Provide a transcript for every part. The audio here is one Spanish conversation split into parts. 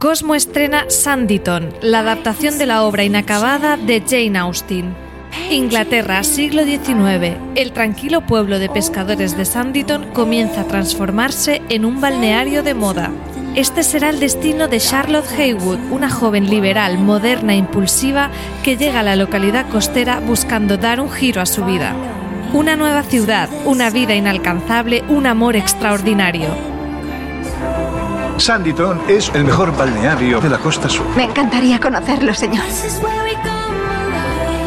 Cosmo estrena Sanditon, la adaptación de la obra inacabada de Jane Austen. Inglaterra, siglo XIX. El tranquilo pueblo de pescadores de Sanditon comienza a transformarse en un balneario de moda. Este será el destino de Charlotte Haywood, una joven liberal, moderna e impulsiva que llega a la localidad costera buscando dar un giro a su vida. Una nueva ciudad, una vida inalcanzable, un amor extraordinario. Sanditon es el mejor balneario de la costa sur. Me encantaría conocerlo, señor.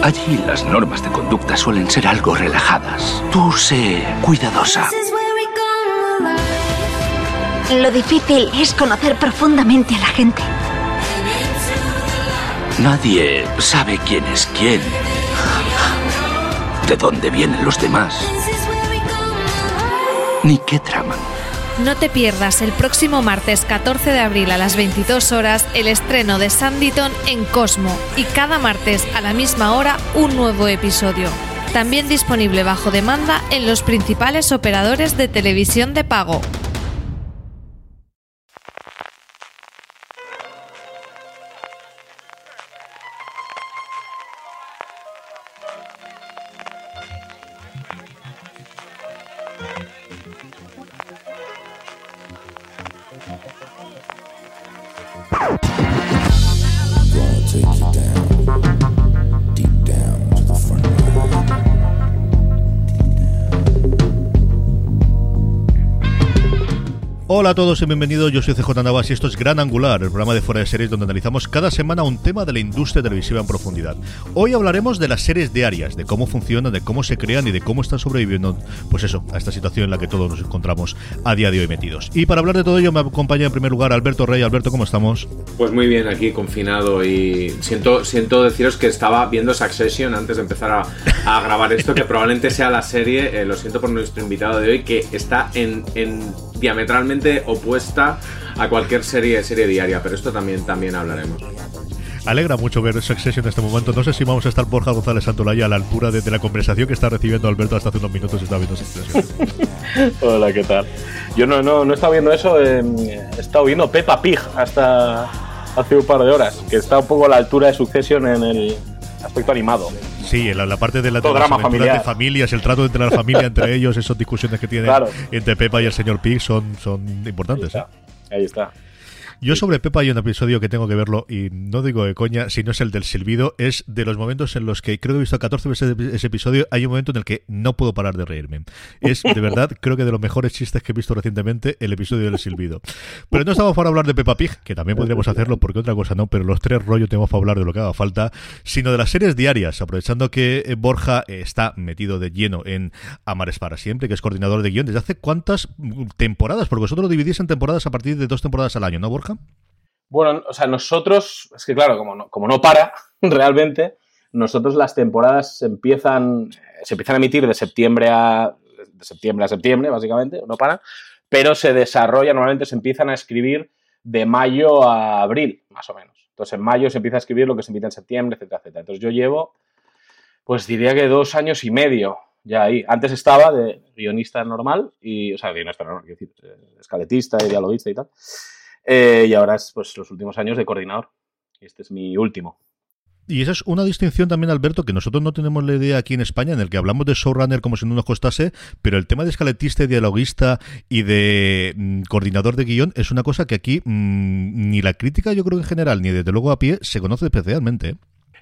Allí las normas de conducta suelen ser algo relajadas. Tú sé cuidadosa. Lo difícil es conocer profundamente a la gente. Nadie sabe quién es quién. De dónde vienen los demás. Ni qué traman. No te pierdas el próximo martes 14 de abril a las 22 horas el estreno de Sanditon en Cosmo y cada martes a la misma hora un nuevo episodio. También disponible bajo demanda en los principales operadores de televisión de pago. Hola a todos y bienvenidos, yo soy CJ Navas y esto es Gran Angular, el programa de fuera de series donde analizamos cada semana un tema de la industria televisiva en profundidad. Hoy hablaremos de las series diarias, de cómo funcionan, de cómo se crean y de cómo están sobreviviendo, pues eso, a esta situación en la que todos nos encontramos a día de hoy metidos. Y para hablar de todo ello me acompaña en primer lugar Alberto Rey. Alberto, ¿cómo estamos? Pues muy bien, aquí confinado y siento, siento deciros que estaba viendo Succession antes de empezar a, grabar esto, que probablemente sea la serie, eh, lo siento por nuestro invitado de hoy, que está en diametralmente opuesta a cualquier serie serie diaria, pero esto también, también hablaremos. Alegra mucho ver Succession en este momento. No sé si vamos a estar Borja González Santolaya a la altura de, de la conversación que está recibiendo Alberto hasta hace unos minutos. Está viendo Succession. Hola, ¿qué tal? Yo no, no, no he estado viendo eso. eh, he estado viendo Peppa Pig hasta hace un par de horas, que está un poco a la altura de Succession en el aspecto animado. Sí, la, la parte de, la, Todo drama familiar. de familias, el trato entre la familia, entre ellos, esas discusiones que tienen Claro. entre Pepa y el señor Pig son, son importantes. ¿eh? Ahí está. Yo sobre Pepa hay un episodio que tengo que verlo y no digo de coña, si no es el del silbido, es de los momentos en los que creo que he visto 14 veces ese episodio, hay un momento en el que no puedo parar de reírme. Es de verdad, creo que de los mejores chistes que he visto recientemente, el episodio del silbido. Pero no estamos para hablar de Peppa Pig, que también podríamos hacerlo porque otra cosa no, pero los tres rollos tenemos para hablar de lo que haga falta, sino de las series diarias, aprovechando que eh, Borja eh, está metido de lleno en Amares para siempre, que es coordinador de guion. ¿Desde hace cuántas mm, temporadas? Porque vosotros lo dividís en temporadas a partir de dos temporadas al año, ¿no, Borja? Bueno, o sea, nosotros, es que claro, como no, como no para realmente, nosotros las temporadas se empiezan, se empiezan a emitir de septiembre a de septiembre a septiembre, básicamente, no paran, pero se desarrolla, normalmente se empiezan a escribir de mayo a abril, más o menos. Entonces, en mayo se empieza a escribir lo que se emite en septiembre, etcétera, etcétera. Entonces, yo llevo, pues diría que dos años y medio ya ahí. Antes estaba de guionista normal, y, o sea, guionista normal, quiero decir, eh, escaletista y dialoguista y tal. Eh, y ahora es pues los últimos años de coordinador. Este es mi último. Y esa es una distinción también, Alberto, que nosotros no tenemos la idea aquí en España, en el que hablamos de showrunner como si no nos costase, pero el tema de escaletista y dialoguista y de mm, coordinador de guion es una cosa que aquí mm, ni la crítica, yo creo en general, ni desde luego a pie, se conoce especialmente. ¿eh?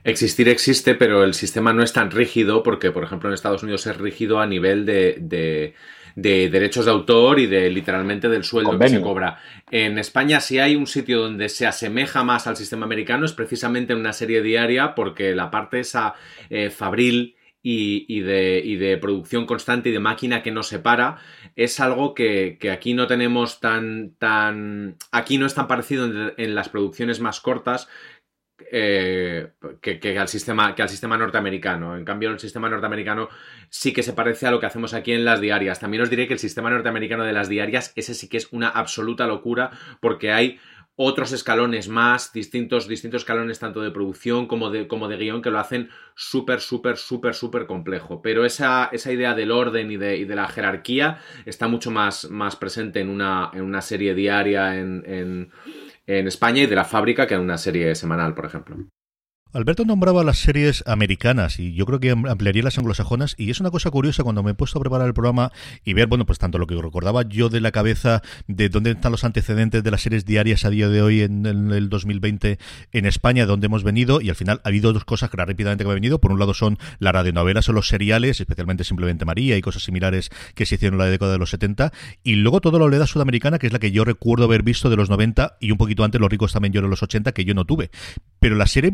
Existir existe, pero el sistema no es tan rígido porque, por ejemplo, en Estados Unidos es rígido a nivel de, de, derechos de autor y de literalmente del sueldo que se cobra. En España, si hay un sitio donde se asemeja más al sistema americano, es precisamente en una serie diaria porque la parte esa eh, fabril y, de, y, de, producción constante y de máquina que nos separa es algo que, aquí no tenemos tan, tan... Aquí no es tan parecido en las producciones más cortas eh, que, al sistema, que al sistema norteamericano. En cambio, el sistema norteamericano sí que se parece a lo que hacemos aquí en las diarias. También os diré que el sistema norteamericano de las diarias, ese sí que es una absoluta locura porque hay otros escalones más, distintos, distintos escalones tanto de producción como de, como de guion que lo hacen súper, súper, súper, súper complejo. Pero esa, esa idea del orden y de, de, la jerarquía está mucho más, más presente en una, en una serie diaria, en España y de la fábrica que en una serie semanal, por ejemplo. Alberto nombraba las series americanas y yo creo que ampliaría las anglosajonas y es una cosa curiosa cuando me he puesto a preparar el programa y ver, bueno, pues tanto lo que recordaba yo de la cabeza de dónde están los antecedentes de las series diarias a día de hoy en, el 2020 en España, de dónde hemos venido y al final ha habido dos cosas que rápidamente que han venido. Por un lado son las radionovelas o los seriales, especialmente Simplemente María y cosas similares que se hicieron en la década de los 70 y luego toda la oleada sudamericana que es la que yo recuerdo haber visto de los 90 y un poquito antes Los ricos también yo de los 80 que yo no tuve. Pero las series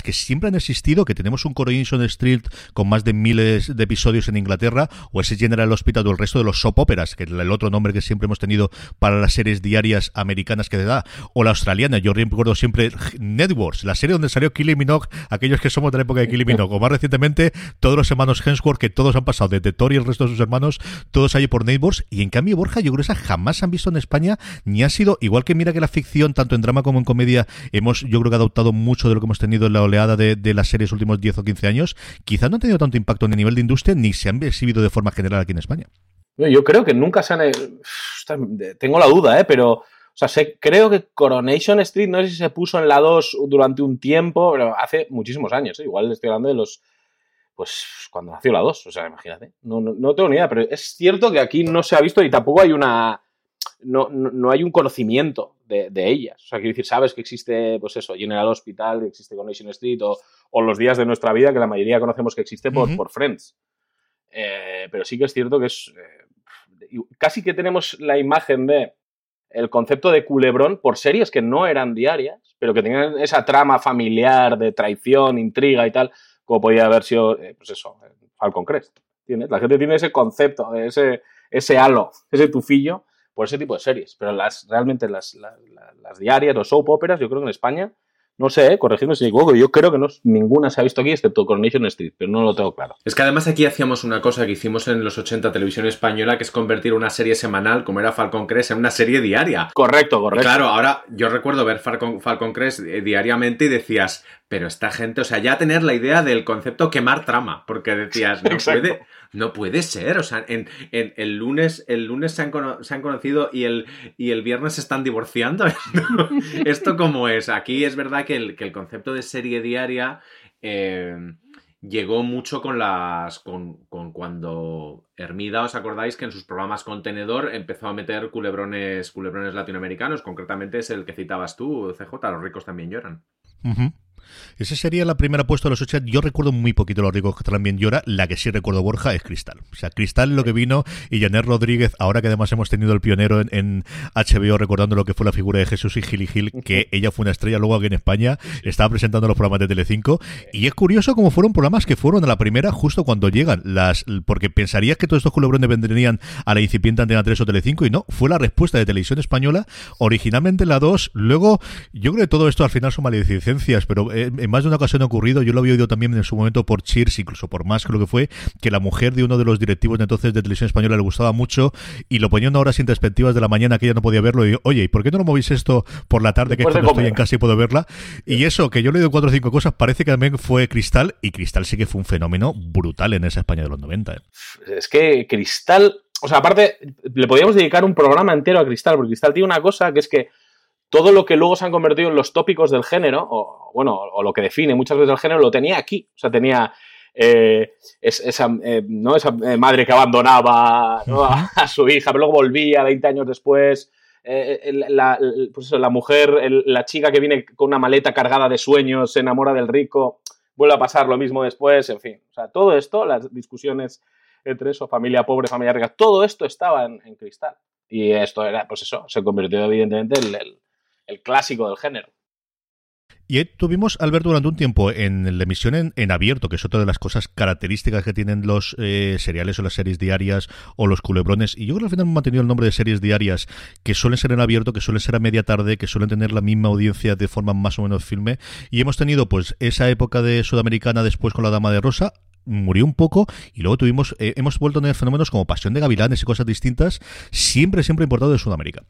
que siempre han existido, que tenemos un Coronation Street con más de miles de episodios en Inglaterra, o ese General Hospital o el resto de los soap operas, que es el otro nombre que siempre hemos tenido para las series diarias americanas que te da, o la australiana, yo recuerdo siempre Networks, la serie donde salió Killy Minogue, aquellos que somos de la época de Killy Minogue, o más recientemente todos los hermanos Hemsworth, que todos han pasado desde Thor y el resto de sus hermanos, todos allí por Networks, y en cambio Borja, yo creo que esa jamás han visto en España, ni ha sido, igual que mira que la ficción, tanto en drama como en comedia, hemos yo creo que adoptado mucho de lo que hemos tenido en la oleada de, de las series últimos 10 o 15 años, quizás no han tenido tanto impacto en el nivel de industria ni se han exhibido de forma general aquí en España. Yo creo que nunca se han... Eh, tengo la duda, ¿eh? Pero... O sea, sé, creo que Coronation Street, no sé si se puso en la 2 durante un tiempo, pero hace muchísimos años. ¿eh? Igual estoy hablando de los. Pues cuando nació la 2, o sea, imagínate. No, no, tengo ni idea, pero es cierto que aquí no se ha visto y tampoco hay una no, no, hay un conocimiento de, ellas. O sea, quiero decir, sabes que existe, pues eso, General Hospital, existe Connection Street o, o, Los Días de Nuestra Vida, que la mayoría conocemos que existe por, por Friends. Eh, pero sí que es cierto que es... Eh, casi que tenemos la imagen de el concepto de culebrón por series que no eran diarias, pero que tenían esa trama familiar de traición, intriga y tal, como podía haber sido, eh, pues eso, Falcon Crest. ¿Tienes? La gente tiene ese concepto, ese, ese halo, ese tufillo por ese tipo de series. Pero las realmente las, las, diarias, los soap operas, yo creo que en España, no sé, ¿eh? corregidme si me equivoco, yo creo que no, ninguna se ha visto aquí excepto Coronation Street, pero no lo tengo claro. Es que además aquí hacíamos una cosa que hicimos en los 80 televisión española, que es convertir una serie semanal, como era Falcon Crest, en una serie diaria. Correcto, correcto. claro, ahora yo recuerdo ver Falcon, Falcon Crest eh, diariamente y decías, pero esta gente, o sea, ya tener la idea del concepto quemar trama, porque decías, no puede, no puede ser, o sea, en, el lunes, el lunes se han, conocido y el, y el viernes se están divorciando. ¿Esto cómo es? Aquí es verdad que el, que el concepto de serie diaria eh, llegó mucho con las. Con, con, cuando Hermida, ¿os acordáis que en sus programas contenedor empezó a meter culebrones, culebrones latinoamericanos? Concretamente es el que citabas tú, CJ, los ricos también lloran. Esa sería la primera puesta de los 80. Yo recuerdo muy poquito los ricos que también llora. La que sí recuerdo Borja es Cristal. O sea, Cristal lo que vino y Janet Rodríguez, ahora que además hemos tenido el pionero en, HBO recordando lo que fue la figura de Jesús y Gili Gil, que ella fue una estrella luego aquí en España, estaba presentando los programas de Telecinco. Y es curioso cómo fueron programas que fueron a la primera justo cuando llegan. las Porque pensarías que todos estos culebrones vendrían a la incipiente Antena 3 o Telecinco y no, fue la respuesta de Televisión Española, originalmente la 2, luego yo creo que todo esto al final son maledicencias, pero en más de una ocasión ha ocurrido, yo lo había oído también en su momento por Cheers, incluso por más creo que fue, que la mujer de uno de los directivos de entonces de televisión española le gustaba mucho y lo ponía una hora sin perspectivas de la mañana que ella no podía verlo y oye, ¿y por qué no lo movís esto por la tarde que cuando estoy en casa y puedo verla? Y eso, que yo le he cuatro o cinco cosas, parece que también fue Cristal y Cristal sí que fue un fenómeno brutal en esa España de los 90. ¿eh? Es que Cristal, o sea, aparte, le podíamos dedicar un programa entero a Cristal, porque Cristal tiene una cosa que es que todo lo que luego se han convertido en los tópicos del género, o bueno, o lo que define muchas veces el género, lo tenía aquí. O sea, tenía eh, esa, eh, ¿no? esa eh, madre que abandonaba a, su hija, pero luego volvía 20 años después. la, pues la, mujer, la chica que viene con una maleta cargada de sueños, se enamora del rico, vuelve a pasar lo mismo después, en fin. O sea, todo esto, las discusiones entre eso, familia pobre, familia rica, todo esto estaba en, cristal. Y esto era, pues eso, se convirtió evidentemente en el clásico del género. Y tuvimos al ver durante un tiempo en la emisión en, abierto, que es otra de las cosas características que tienen los eh, seriales o las series diarias o los culebrones. Y yo creo que al final hemos mantenido el nombre de series diarias que suelen ser en abierto, que suelen ser a media tarde, que suelen tener la misma audiencia de forma más o menos filme. Y hemos tenido pues esa época de Sudamericana después con la Dama de Rosa, murió un poco y luego tuvimos eh, hemos vuelto a tener fenómenos como Pasión de Gavilanes y cosas distintas, siempre, siempre importado de Sudamérica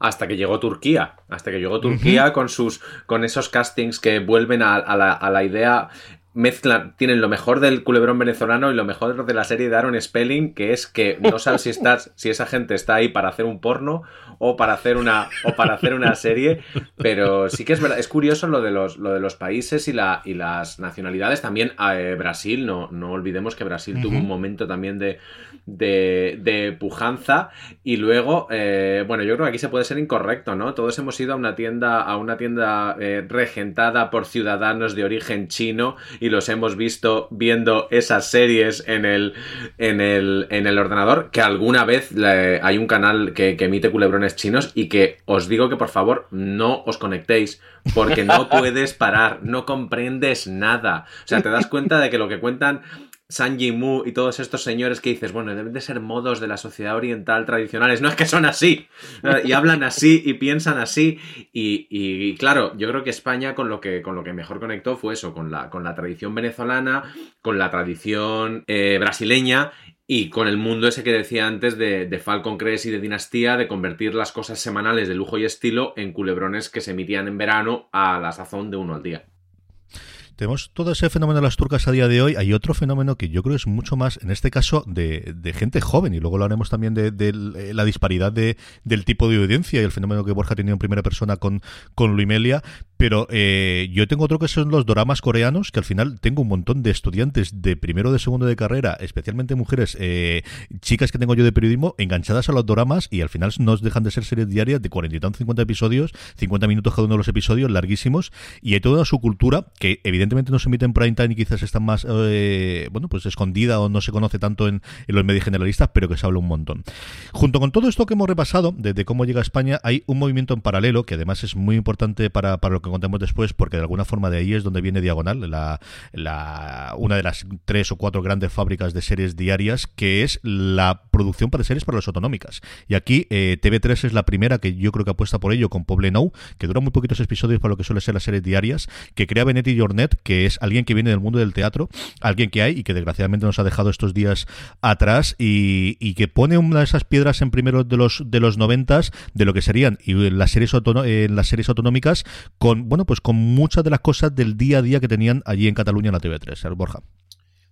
hasta que llegó Turquía, hasta que llegó Turquía con sus con esos castings que vuelven a, la, a, la, idea mezclan, tienen lo mejor del culebrón venezolano y lo mejor de la serie de Aaron Spelling, que es que no sabes si estás, si esa gente está ahí para hacer un porno o para hacer una, o para hacer una serie, pero sí que es verdad, es curioso lo de los, lo de los países y, la, y las nacionalidades. También eh, Brasil, no, no olvidemos que Brasil tuvo un momento también de, de, pujanza. Y luego, eh, bueno, yo creo que aquí se puede ser incorrecto, ¿no? Todos hemos ido a una tienda, a una tienda eh, regentada por ciudadanos de origen chino y los hemos visto viendo esas series en el, en el, en el ordenador, que alguna vez hay un canal que, que emite culebrones chinos y que os digo que por favor no os conectéis porque no puedes parar, no comprendes nada. O sea, te das cuenta de que lo que cuentan San Mu y todos estos señores que dices, bueno, deben de ser modos de la sociedad oriental tradicionales. No es que son así. Y hablan así y piensan así. Y, claro, yo creo que España con lo que, con lo que mejor conectó fue eso, con la, con la tradición venezolana, con la tradición eh, brasileña y con el mundo ese que decía antes de, de, Falcon Crest y de Dinastía, de convertir las cosas semanales de lujo y estilo en culebrones que se emitían en verano a la sazón de uno al día. Tenemos todo ese fenómeno de las turcas a día de hoy. Hay otro fenómeno que yo creo es mucho más, en este caso, de, gente joven. Y luego lo haremos también de, eh, la disparidad de, del tipo de audiencia y el fenómeno que Borja ha tenido en primera persona con, con Luimelia. Pero eh, yo tengo otro que son los doramas coreanos, que al final tengo un montón de estudiantes de primero, de segundo de carrera, especialmente mujeres, eh, chicas que tengo yo de periodismo, enganchadas a los doramas y al final nos dejan de ser series diarias de 40 y 50 episodios, 50 minutos cada uno de los episodios, larguísimos. Y hay toda su cultura que evidentemente no se emite en prime time y quizás está más, eh, bueno, pues escondida o no se conoce tanto en, los medios generalistas, pero que se habla un montón. Junto con todo esto que hemos repasado, desde cómo llega a España, hay un movimiento en paralelo que además es muy importante para, para lo que contemos después, porque de alguna forma de ahí es donde viene Diagonal, la, la, una de las tres o cuatro grandes fábricas de series diarias, que es la producción para series para las autonómicas. Y aquí eh, TV3 es la primera que yo creo que apuesta por ello con Poble Nou, que dura muy poquitos episodios para lo que suele ser las series diarias, que crea Benetti Jornet, que es alguien que viene del mundo del teatro, alguien que hay y que desgraciadamente nos ha dejado estos días atrás y, que pone una de esas piedras en primero de los de los noventas de lo que serían y las series en las series autonómicas con bueno pues con muchas de las cosas del día a día que tenían allí en Cataluña en la TV3, Borja.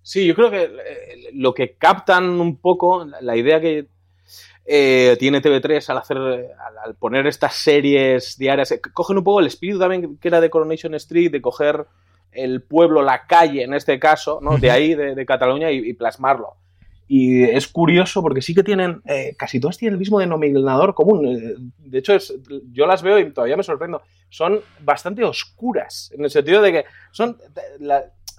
Sí, yo creo que eh, lo que captan un poco, la idea que eh, tiene TV3 al hacer, al, poner estas series diarias, eh, cogen un poco el espíritu también que era de Coronation Street, de coger el pueblo, la calle en este caso, ¿no? de ahí, de, Cataluña, y, plasmarlo. Y es curioso porque sí que tienen, casi todas tienen el mismo denominador común. de hecho, es, yo las veo y todavía me sorprendo son bastante oscuras, en el sentido de que son...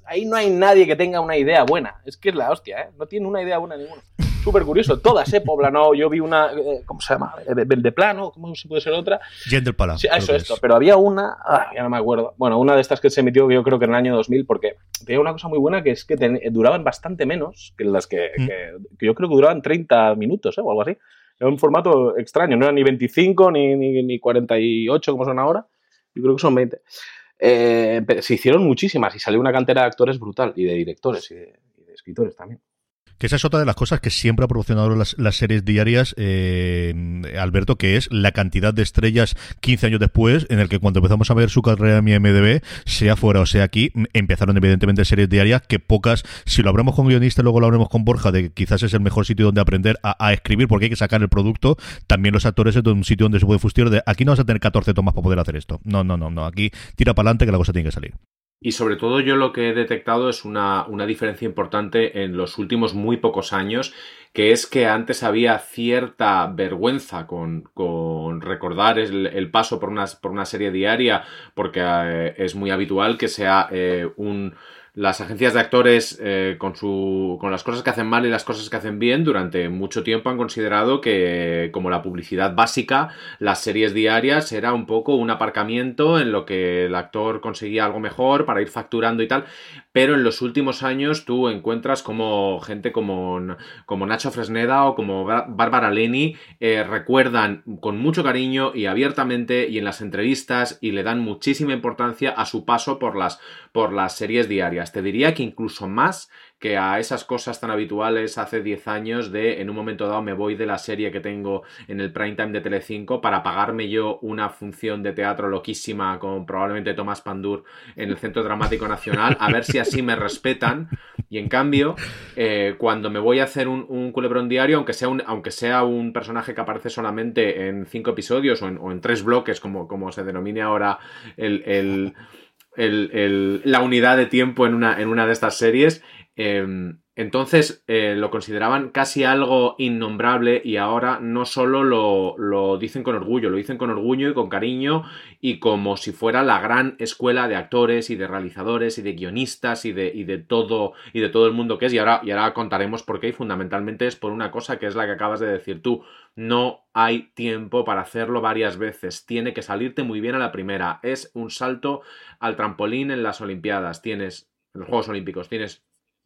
ahí no hay nadie que tenga una idea buena, es que es la hostia, ¿eh? No tiene una idea buena ninguno. Súper curioso, todas, ¿eh? Poblano, yo vi una, eh, ¿cómo se llama? Eh, de plano, ¿cómo se puede ser otra? Gender Pala. Sí, eso, esto, pero había una, ah, ya no me acuerdo, bueno, una de estas que se emitió yo creo que en el año 2000, porque tenía una cosa muy buena que es que duraban bastante menos que las que, mm. que, que, yo creo que duraban 30 minutos, ¿eh? O algo así. Era un formato extraño, no era ni 25 ni, ni, ni 48 como son ahora, yo creo que son 20. Eh, se hicieron muchísimas y salió una cantera de actores brutal y de directores y de escritores también. Que esa es otra de las cosas que siempre ha proporcionado las, series diarias, eh, Alberto, que es la cantidad de estrellas 15 años después, en el que cuando empezamos a ver su carrera en mi MDB, sea fuera o sea aquí, empezaron evidentemente series diarias que pocas, si lo hablamos con guionistas, luego lo hablemos con Borja, de que quizás es el mejor sitio donde aprender a, escribir porque hay que sacar el producto, también los actores es un sitio donde se puede fustigar de aquí no vas a tener 14 tomas para poder hacer esto. No, no, no, no, aquí tira para adelante que la cosa tiene que salir. Y sobre todo yo lo que he detectado es una, diferencia importante en los últimos muy pocos años, que es que antes había cierta vergüenza con, recordar el, paso por una, por una serie diaria, porque eh, es muy habitual que sea eh, un las agencias de actores eh, con, su, con las cosas que hacen mal y las cosas que hacen bien durante mucho tiempo han considerado que como la publicidad básica las series diarias era un poco un aparcamiento en lo que el actor conseguía algo mejor para ir facturando y tal pero en los últimos años tú encuentras como gente como, como Nacho Fresneda o como Bárbara Leni eh, recuerdan con mucho cariño y abiertamente y en las entrevistas y le dan muchísima importancia a su paso por las, por las series diarias. Te diría que incluso más que a esas cosas tan habituales hace 10 años de en un momento dado me voy de la serie que tengo en el prime time de Telecinco para pagarme yo una función de teatro loquísima con probablemente Tomás Pandur en el Centro Dramático Nacional, a ver si así me respetan. Y en cambio, eh, cuando me voy a hacer un, culebrón diario, aunque sea un, aunque sea un personaje que aparece solamente en cinco episodios o en, tres bloques, como, como se denomine ahora el, la unidad de tiempo en una, en una de estas series, Em, entonces eh, lo consideraban casi algo innombrable y ahora no solo lo, dicen con orgullo, lo dicen con orgullo y con cariño y como si fuera la gran escuela de actores y de realizadores y de guionistas y de, de todo y de todo el mundo que es. Y ahora, y ahora contaremos por qué y fundamentalmente es por una cosa que es la que acabas de decir tú, no hay tiempo para hacerlo varias veces, tiene que salirte muy bien a la primera, es un salto al trampolín en las Olimpiadas, tienes en los Juegos Olímpicos, tienes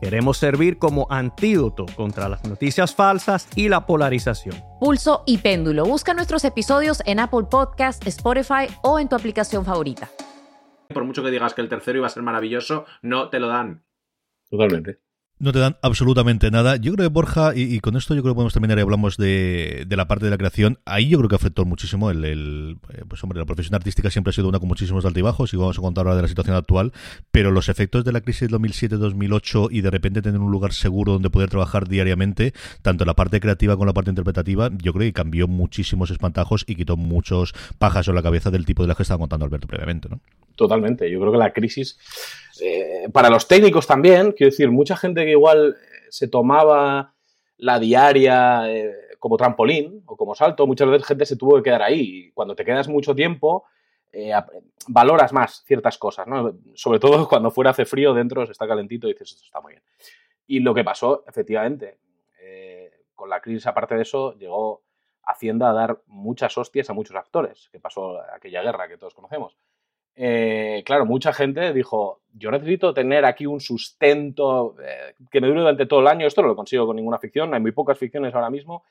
Queremos servir como antídoto contra las noticias falsas y la polarización. Pulso y péndulo. Busca nuestros episodios en Apple Podcast, Spotify o en tu aplicación favorita. Por mucho que digas que el tercero iba a ser maravilloso, no te lo dan. Totalmente no te dan absolutamente nada. Yo creo que Borja, y, con esto yo creo que podemos terminar y hablamos de, la parte de la creación, ahí yo creo que afectó muchísimo el, eh, pues hombre, la profesión artística siempre ha sido una con muchísimos altibajos y vamos a contar ahora de la situación actual, pero los efectos de la crisis de 2007-2008 y de repente tener un lugar seguro donde poder trabajar diariamente, tanto la parte creativa como la parte interpretativa, yo creo que cambió muchísimos espantajos y quitó muchos pajas en la cabeza del tipo de las que estaba contando Alberto previamente, ¿no? Totalmente. Yo creo que la crisis eh, para los técnicos también, quiero decir, mucha gente que igual eh, se tomaba la diaria eh, como trampolín o como salto, muchas veces gente se tuvo que quedar ahí. Cuando te quedas mucho tiempo, valoras más ciertas cosas, ¿no? Sobre todo cuando fuera hace frío, dentro se está calentito y dices, esto está muy bien. Y lo que pasó, efectivamente, con la crisis, aparte de eso, llegó Hacienda a dar muchas hostias a muchos actores, que pasó aquella guerra que todos conocemos. Eh, claro, mucha gente dijo, yo necesito tener aquí un sustento eh, que me dure durante todo el año, esto no lo consigo con ninguna ficción, hay muy pocas ficciones ahora mismo.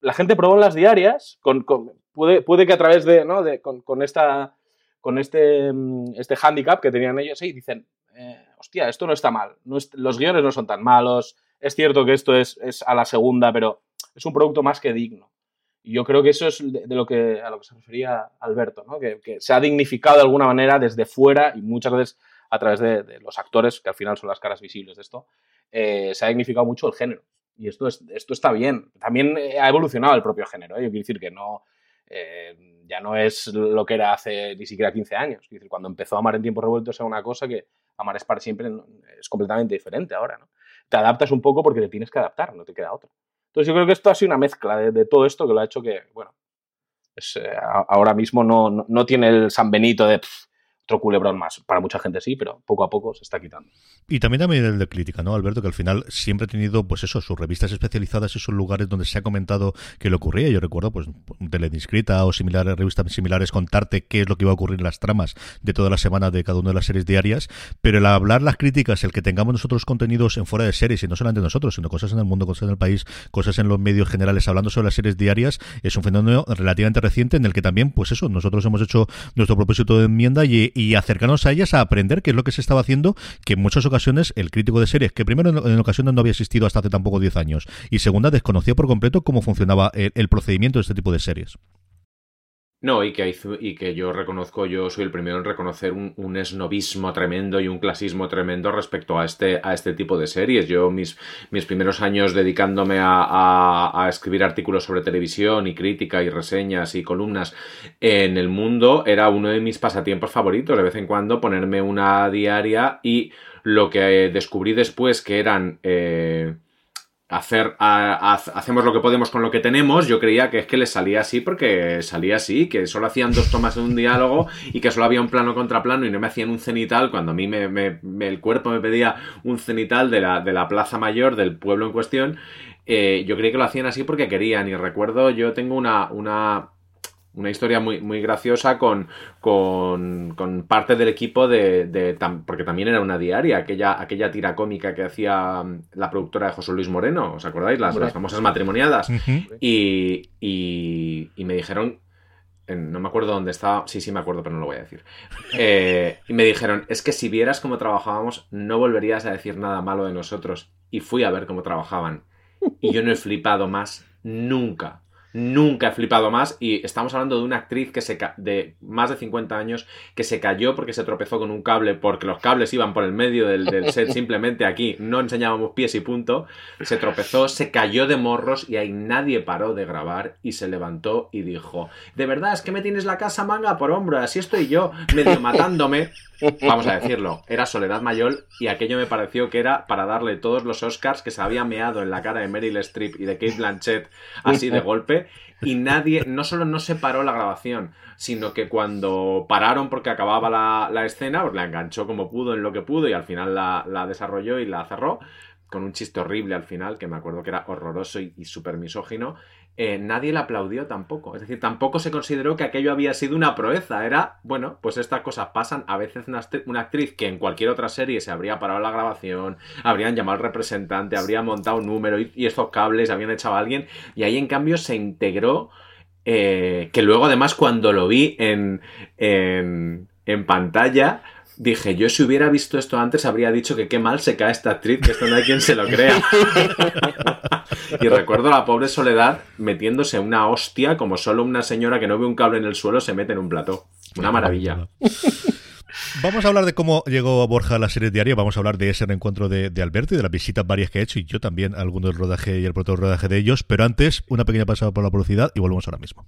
La gente probó en las diarias, con, puede, que a través de, con, esta, con este, mm, este handicap que tenían ellos, y dicen, eh, hostia, esto no está mal, los guiones no son tan malos, es cierto que esto es, es a la segunda, pero es un producto más que digno. Yo creo que eso es de, lo que, a lo que se refería Alberto, ¿no? que, se ha dignificado de alguna manera desde fuera y muchas veces a través de, los actores, que al final son las caras visibles de esto, eh, se ha dignificado mucho el género. Y esto, es, esto está bien. También ha evolucionado el propio género. ¿eh? Yo quiero decir que no, Eh, ya no es lo que era hace ni siquiera 15 años. Cuando empezó Amar en tiempos revueltos era una cosa que Amar es para siempre es completamente diferente ahora. ¿no? Te adaptas un poco porque te tienes que adaptar, no te queda otra. Entonces yo creo que esto ha sido una mezcla de, todo esto que lo ha hecho que, bueno, eh, ahora mismo no, no, tiene el San Benito de otro culebrón más. Para mucha gente sí, pero poco a poco se está quitando. Y también también el de crítica, ¿no, Alberto? Que al final siempre ha tenido, pues eso, sus revistas especializadas, esos lugares donde se ha comentado que le ocurría. Yo recuerdo, pues, Telediscrita o similares, revistas similares, contarte qué es lo que iba a ocurrir en las tramas de toda la semana de cada una de las series diarias. Pero el hablar las críticas, el que tengamos nosotros contenidos en fuera de series, y no solamente nosotros, sino cosas en el mundo, cosas en el país, cosas en los medios generales, hablando sobre las series diarias, es un fenómeno relativamente reciente en el que también, pues eso, nosotros hemos hecho nuestro propósito de enmienda y, y acercarnos a ellas a aprender qué es lo que se estaba haciendo, que en muchas ocasiones el crítico de series, que primero en, ocasiones no había existido hasta hace tampoco 10 años, y segunda desconocía por completo cómo funcionaba el procedimiento de este tipo de series. No, y que, y que yo reconozco, yo soy el primero en reconocer un, un, esnovismo tremendo y un clasismo tremendo respecto a este, a este tipo de series. Yo mis, mis primeros años dedicándome a, a, escribir artículos sobre televisión y crítica y reseñas y columnas en el mundo era uno de mis pasatiempos favoritos. De vez en cuando ponerme una diaria y lo que descubrí después que eran... Eh, hacer hacemos lo que podemos con lo que tenemos, yo creía que es que les salía así porque salía así, que solo hacían dos tomas de un diálogo y que solo había un plano contra plano y no me hacían un cenital cuando a mí me, el cuerpo me pedía un cenital de la, de la plaza mayor del pueblo en cuestión. Eh, yo creí que lo hacían así porque querían y recuerdo, yo tengo una, una una historia muy, muy graciosa con, con, con parte del equipo de, de porque también era una diaria, aquella, aquella tira cómica que hacía mm, la productora de José Luis Moreno, ¿os acordáis? Las, las famosas matrimoniadas. y, y, y, me dijeron, no me acuerdo dónde estaba, sí, sí me acuerdo, pero no lo voy a decir. Eh, y me dijeron, es que si vieras cómo trabajábamos, no volverías a decir nada malo de nosotros. Y fui a ver cómo trabajaban. Y yo no he flipado más nunca Nunca he flipado más y estamos hablando de una actriz que se de más de 50 años que se cayó porque se tropezó con un cable porque los cables iban por el medio del, set simplemente aquí. No enseñábamos pies y punto. Se tropezó, se cayó de morros y ahí nadie paró de grabar y se levantó y dijo de verdad es que me tienes la casa manga por hombro así estoy yo medio matándome vamos a decirlo, era Soledad Mayol y aquello me pareció que era para darle todos los Oscars que se había meado en la cara de Meryl Streep y de Kate Blanchett así de golpe y nadie, no solo no se paró la grabación, sino que cuando pararon porque acababa la, escena, pues la enganchó como pudo en lo que pudo y al final la desarrolló y la cerró con un chiste horrible al final, que me acuerdo que era horroroso y, y súper misógino, eh, nadie le aplaudió tampoco. Es decir, tampoco se consideró que aquello había sido una proeza. Era, bueno, pues estas cosas pasan. A veces una, actriz que en cualquier otra serie se habría parado la grabación, habrían llamado al representante, habría montado un número y, estos cables habían echado a alguien. Y ahí en cambio se integró. Eh, que luego además cuando lo vi en, en, en pantalla dije, yo si hubiera visto esto antes habría dicho que qué mal se cae esta actriz, que esto no hay quien se lo crea. y recuerdo a la pobre Soledad metiéndose una hostia como solo una señora que no ve un cable en el suelo se mete en un plató. Una maravilla. Vamos a hablar de cómo llegó a Borja a la serie diaria, vamos a hablar de ese reencuentro de, Alberto y de las visitas varias que ha hecho y yo también, alguno del rodaje y el proto rodaje de ellos, pero antes una pequeña pasada por la publicidad y volvemos ahora mismo.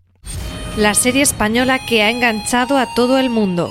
La serie española que ha enganchado a todo el mundo.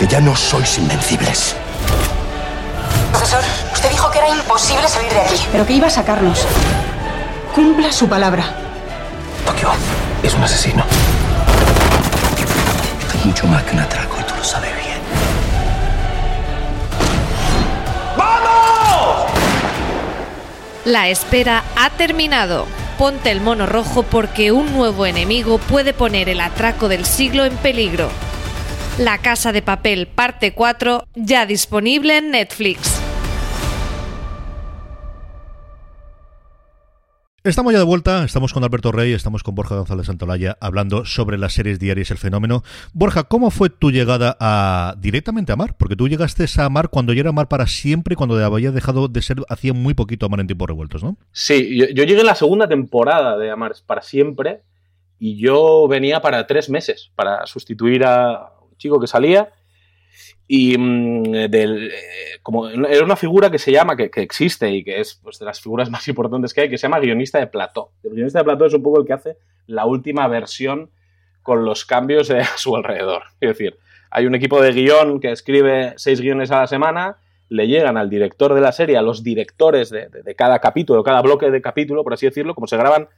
que ya no sois invencibles. Profesor, usted dijo que era imposible salir de aquí. Pero que iba a sacarnos. Cumpla su palabra. Tokio es un asesino. Es mucho más que un atraco y tú lo sabes bien. ¡Vamos! La espera ha terminado. Ponte el mono rojo porque un nuevo enemigo puede poner el atraco del siglo en peligro. La Casa de Papel, parte 4, ya disponible en Netflix. Estamos ya de vuelta, estamos con Alberto Rey, estamos con Borja González Santolaya hablando sobre las series diarias El Fenómeno. Borja, ¿cómo fue tu llegada a directamente a Mar? Porque tú llegaste a Mar cuando ya era Mar para siempre, cuando había dejado de ser, hacía muy poquito Amar en tiempos revueltos, ¿no? Sí, yo, yo llegué en la segunda temporada de Amar para siempre y yo venía para tres meses, para sustituir a chico que salía y mm, del, eh, como era una figura que se llama, que, que, existe y que es pues, de las figuras más importantes que hay, que se llama guionista de plató. El guionista de plató es un poco el que hace la última versión con los cambios a su alrededor. Es decir, hay un equipo de guion que escribe seis guiones a la semana, le llegan al director de la serie, a los directores de, de, de cada capítulo, cada bloque de capítulo, por así decirlo, como se graban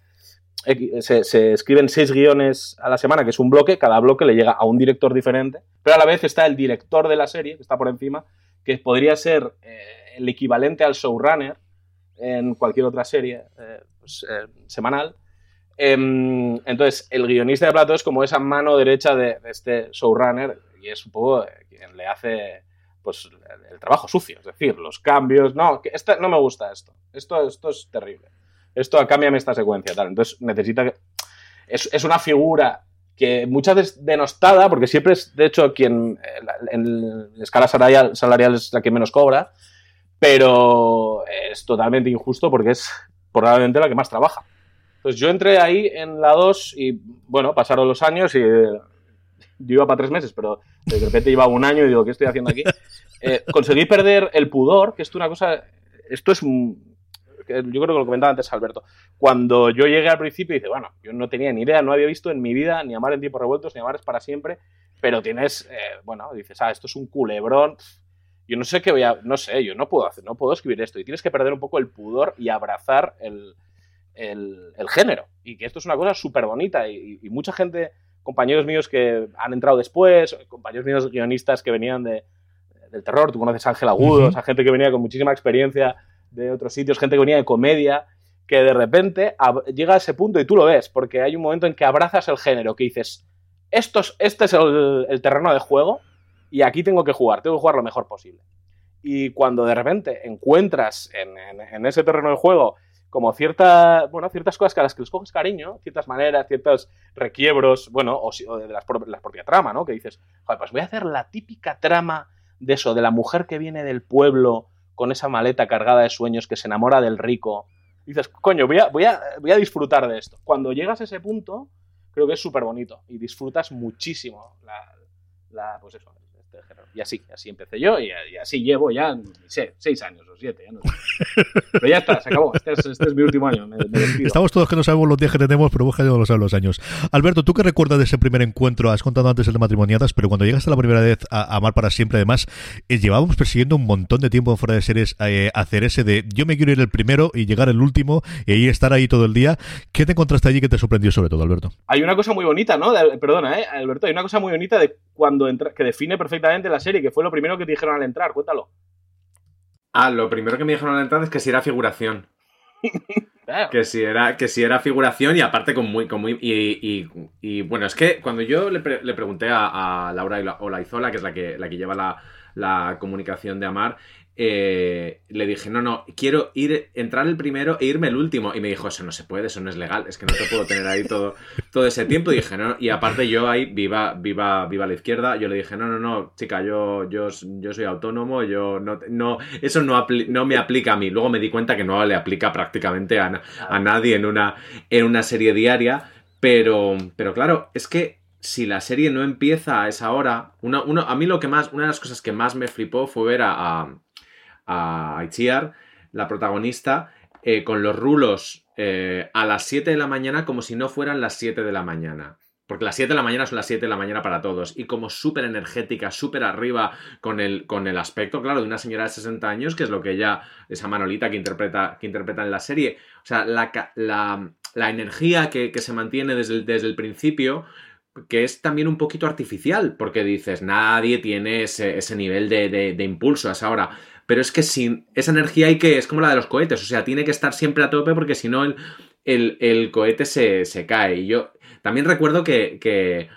se, escriben seis guiones a la semana, que es un bloque, cada bloque le llega a un director diferente, pero a la vez está el director de la serie, que está por encima, que podría ser eh, el equivalente al showrunner en cualquier otra serie eh, pues, eh, semanal. Em, entonces, el guionista de plato es como esa mano derecha de, este showrunner y es un poco quien le hace pues el, trabajo sucio, es decir, los cambios, no, no me gusta esto, esto, esto es terrible esto cámbiame esta secuencia, tal. Entonces necesita que... Es, es una figura que muchas veces denostada, porque siempre es, de hecho, quien en la escala salarial, salarial es la que menos cobra, pero es totalmente injusto porque es probablemente la que más trabaja. Entonces yo entré ahí en la 2 y, bueno, pasaron los años y yo iba para tres meses, pero de repente iba un año y digo, ¿qué estoy haciendo aquí? Eh, conseguí perder el pudor, que esto es una cosa, esto es yo creo que lo comentaba antes Alberto, cuando yo llegué al principio dice, bueno, yo no tenía ni idea, no había visto en mi vida ni Amar en tiempos revueltos, ni Amar es para siempre, pero tienes, eh, bueno, dices, ah, esto es un culebrón, yo no sé qué voy a, no sé, yo no puedo hacer, no puedo escribir esto, y tienes que perder un poco el pudor y abrazar el, el, el género, y que esto es una cosa súper bonita, y, y, mucha gente, compañeros míos que han entrado después, compañeros míos guionistas que venían de, del terror, tú conoces a Ángel Agudo, uh -huh. a gente que venía con muchísima experiencia de otros sitios, gente que venía de comedia, que de repente llega a ese punto y tú lo ves, porque hay un momento en que abrazas el género, que dices, Esto es, este es el, terreno de juego y aquí tengo que jugar, tengo que jugar lo mejor posible. Y cuando de repente encuentras en, en, en ese terreno de juego como cierta, bueno, ciertas cosas que a las que les coges cariño, ciertas maneras, ciertos requiebros, bueno, o, o de las, la propia trama, ¿no? Que dices, joder, pues voy a hacer la típica trama de eso, de la mujer que viene del pueblo con esa maleta cargada de sueños que se enamora del rico. Y dices, coño, voy a, voy, a, voy a disfrutar de esto. Cuando llegas a ese punto, creo que es súper bonito y disfrutas muchísimo la, la, pues eso, este género. Y así, así empecé yo y, y así llevo ya, no sé, seis años o siete, ya no sé. Pero ya está, se acabó. Este es, este es mi último año. Me, me Estamos todos que no sabemos los días que tenemos, pero vos que no lo sabes los años. Alberto, ¿tú qué recuerdas de ese primer encuentro? Has contado antes el de matrimoniadas, pero cuando llegaste la primera vez a, Amar para siempre, además, eh, llevábamos persiguiendo un montón de tiempo fuera de series eh, hacer ese de yo me quiero ir el primero y llegar el último y ahí estar ahí todo el día. ¿Qué te encontraste allí que te sorprendió sobre todo, Alberto? Hay una cosa muy bonita, ¿no? De, perdona, ¿eh? Alberto, hay una cosa muy bonita de cuando entra, que define perfectamente la serie, que fue lo primero que te dijeron al entrar. Cuéntalo. Ah, lo primero que me dijeron al entrar es que si era figuración. claro. que si era que si era figuración y aparte con muy, con muy y, y, y, bueno es que cuando yo le, pre le pregunté a, a, Laura Olaizola que es la que la que lleva la, la comunicación de Amar eh, le dije, no, no, quiero ir, entrar el primero e irme el último. Y me dijo, eso no se puede, eso no es legal, es que no te puedo tener ahí todo, todo ese tiempo. Y dije, no, y aparte yo ahí, viva, viva, viva la izquierda, yo le dije, no, no, no, chica, yo, yo, yo soy autónomo, yo no, no eso no, no me aplica a mí. Luego me di cuenta que no le aplica prácticamente a, a nadie en una, en una serie diaria. Pero, pero claro, es que si la serie no empieza a esa hora, una, a mí lo que más, una de las cosas que más me flipó fue ver a, a a Aichiar, la protagonista, eh, con los rulos eh, a las 7 de la mañana como si no fueran las 7 de la mañana. Porque las 7 de la mañana son las 7 de la mañana para todos. Y como súper energética, súper arriba con el, con el aspecto, claro, de una señora de 60 años, que es lo que ella, esa Manolita que interpreta, que interpreta en la serie. O sea, la, la, la energía que, que, se mantiene desde el, desde el principio que es también un poquito artificial, porque dices, nadie tiene ese, ese nivel de, de, de, impulso a esa hora pero es que sin esa energía hay que, es como la de los cohetes, o sea, tiene que estar siempre a tope porque si no el, el, cohete se, se, cae. Y yo también recuerdo que, que,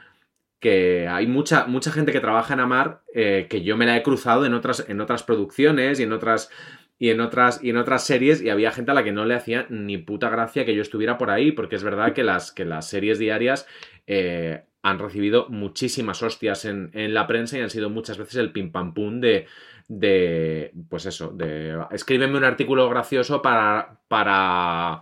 que, hay mucha, mucha gente que trabaja en Amar eh, que yo me la he cruzado en otras, en otras producciones y en otras y en otras y en otras series y había gente a la que no le hacía ni puta gracia que yo estuviera por ahí porque es verdad que las que las series diarias eh, han recibido muchísimas hostias en, en, la prensa y han sido muchas veces el pim pam pum de de pues eso de escríbeme un artículo gracioso para para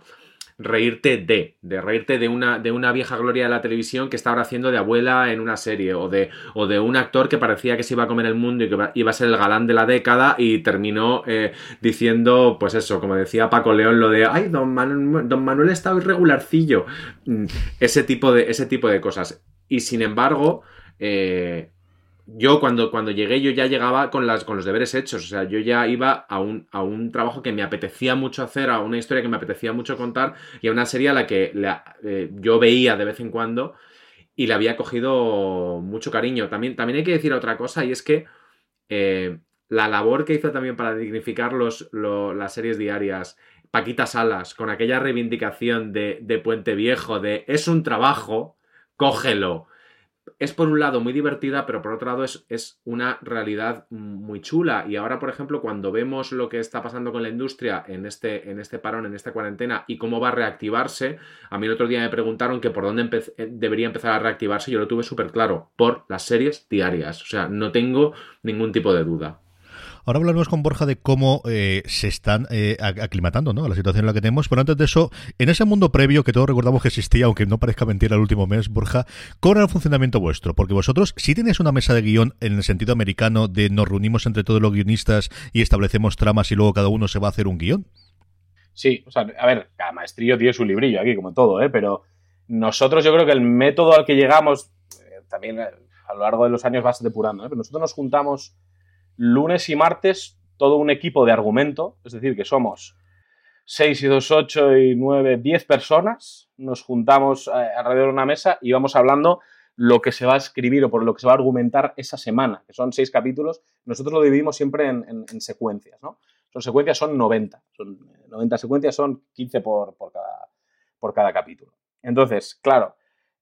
reírte de, de reírte de una, de una vieja gloria de la televisión que está ahora haciendo de abuela en una serie, o de, o de un actor que parecía que se iba a comer el mundo y que iba a ser el galán de la década y terminó eh, diciendo, pues eso, como decía Paco León, lo de, ay, don, don Manuel está irregularcillo. Mm, ese tipo de, ese tipo de cosas. Y sin embargo, eh, yo cuando, cuando llegué, yo ya llegaba con, las, con los deberes hechos. O sea, yo ya iba a un, a un trabajo que me apetecía mucho hacer, a una historia que me apetecía mucho contar y a una serie a la que eh, yo veía de vez en cuando y le había cogido mucho cariño. También, también hay que decir otra cosa y es que eh, la labor que hizo también para dignificar los, las series diarias, Paquita Salas, con aquella reivindicación de, de Puente Viejo, de es un trabajo, cógelo es por un lado muy divertida, pero por otro lado es, es, una realidad muy chula. Y ahora, por ejemplo, cuando vemos lo que está pasando con la industria en este, en este parón, en esta cuarentena, y cómo va a reactivarse, a mí el otro día me preguntaron que por dónde eh, debería empezar a reactivarse, yo lo tuve súper claro, por las series diarias. O sea, no tengo ningún tipo de duda. Ahora hablaremos con Borja de cómo eh, se están eh, aclimatando ¿no? a la situación en la que tenemos, pero antes de eso, en ese mundo previo que todos recordamos que existía, aunque no parezca mentira el último mes, Borja, ¿cómo era el funcionamiento vuestro? Porque vosotros si tenéis una mesa de guion en el sentido americano de nos reunimos entre todos los guionistas y establecemos tramas y luego cada uno se va a hacer un guion. Sí, o sea, a ver, cada maestrillo tiene su librillo aquí, como todo, ¿eh? pero nosotros yo creo que el método al que llegamos, eh, también a lo largo de los años vas depurando, ¿eh? pero nosotros nos juntamos lunes y martes todo un equipo de argumento, es decir, que somos 6 y 2, 8 y 9, 10 personas, nos juntamos eh, alrededor de una mesa y vamos hablando lo que se va a escribir o por lo que se va a argumentar esa semana, que son seis capítulos. Nosotros lo dividimos siempre en, secuencias, ¿no? Son secuencias, son 90. Son 90 secuencias, son 15 por, por, cada, por cada capítulo. Entonces, claro,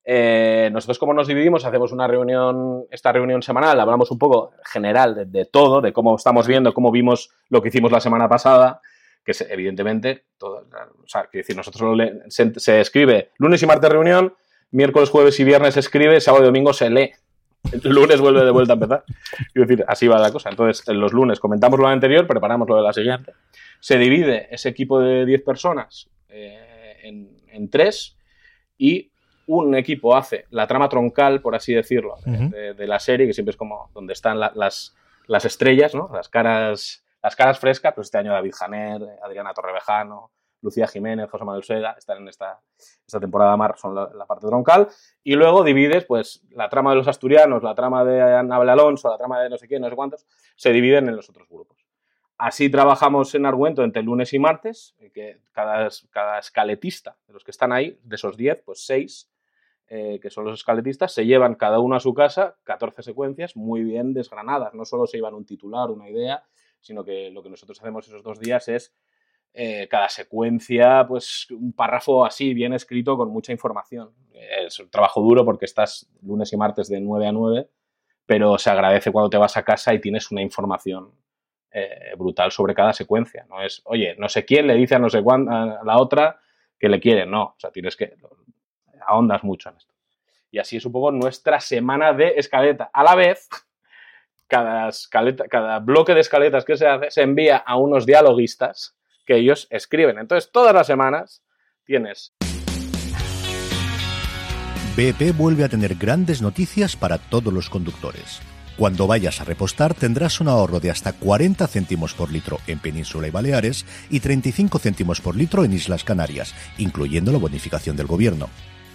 eh, nosotros como nos dividimos, hacemos una reunión, esta reunión semanal, hablamos un poco general de, todo, de cómo estamos viendo, cómo vimos lo que hicimos la semana pasada, que evidentemente, todo, o sea, decir, nosotros se, escribe lunes y martes reunión, miércoles, jueves y viernes se escribe, sábado y domingo se lee. El lunes vuelve de vuelta a empezar. Quiero decir, así va la cosa. Entonces, los lunes comentamos lo anterior, preparamos lo de la siguiente. Se divide ese equipo de 10 personas eh, en, en tres y un equipo hace la trama troncal, por así decirlo, de, la serie, que siempre es como donde están las, las estrellas, ¿no? Las caras, las caras frescas, pues este año David Janer, Adriana Torrevejano, Lucía Jiménez, José Manuel Seda, están en esta, esta temporada mar, son la, parte troncal, y luego divides, pues, la trama de los asturianos, la trama de Anabel Alonso, la trama de no sé qué, no sé cuántos, se dividen en los otros grupos. Así trabajamos en Arguento entre lunes y martes, que cada, cada escaletista de los que están ahí, de esos 10, pues 6 eh, que son los escaletistas, se llevan cada uno a su casa 14 secuencias muy bien desgranadas. No solo se llevan un titular, una idea, sino que lo que nosotros hacemos esos dos días es eh, cada secuencia, pues un párrafo así, bien escrito, con mucha información. Es un trabajo duro porque estás lunes y martes de 9 a 9, pero se agradece cuando te vas a casa y tienes una información eh, brutal sobre cada secuencia. No es, oye, no sé quién le dice a no sé cuándo, a la otra que le quiere. No, o sea, tienes que ahondas mucho en esto. Y así es un poco nuestra semana de escaleta. A la vez, cada, escaleta, cada bloque de escaletas que se hace se envía a unos dialoguistas que ellos escriben. Entonces, todas las semanas tienes BP vuelve a tener grandes noticias para todos los conductores. Cuando vayas a repostar tendrás un ahorro de hasta 40 céntimos por litro en Península y Baleares y 35 céntimos por litro en Islas Canarias, incluyendo la bonificación del gobierno.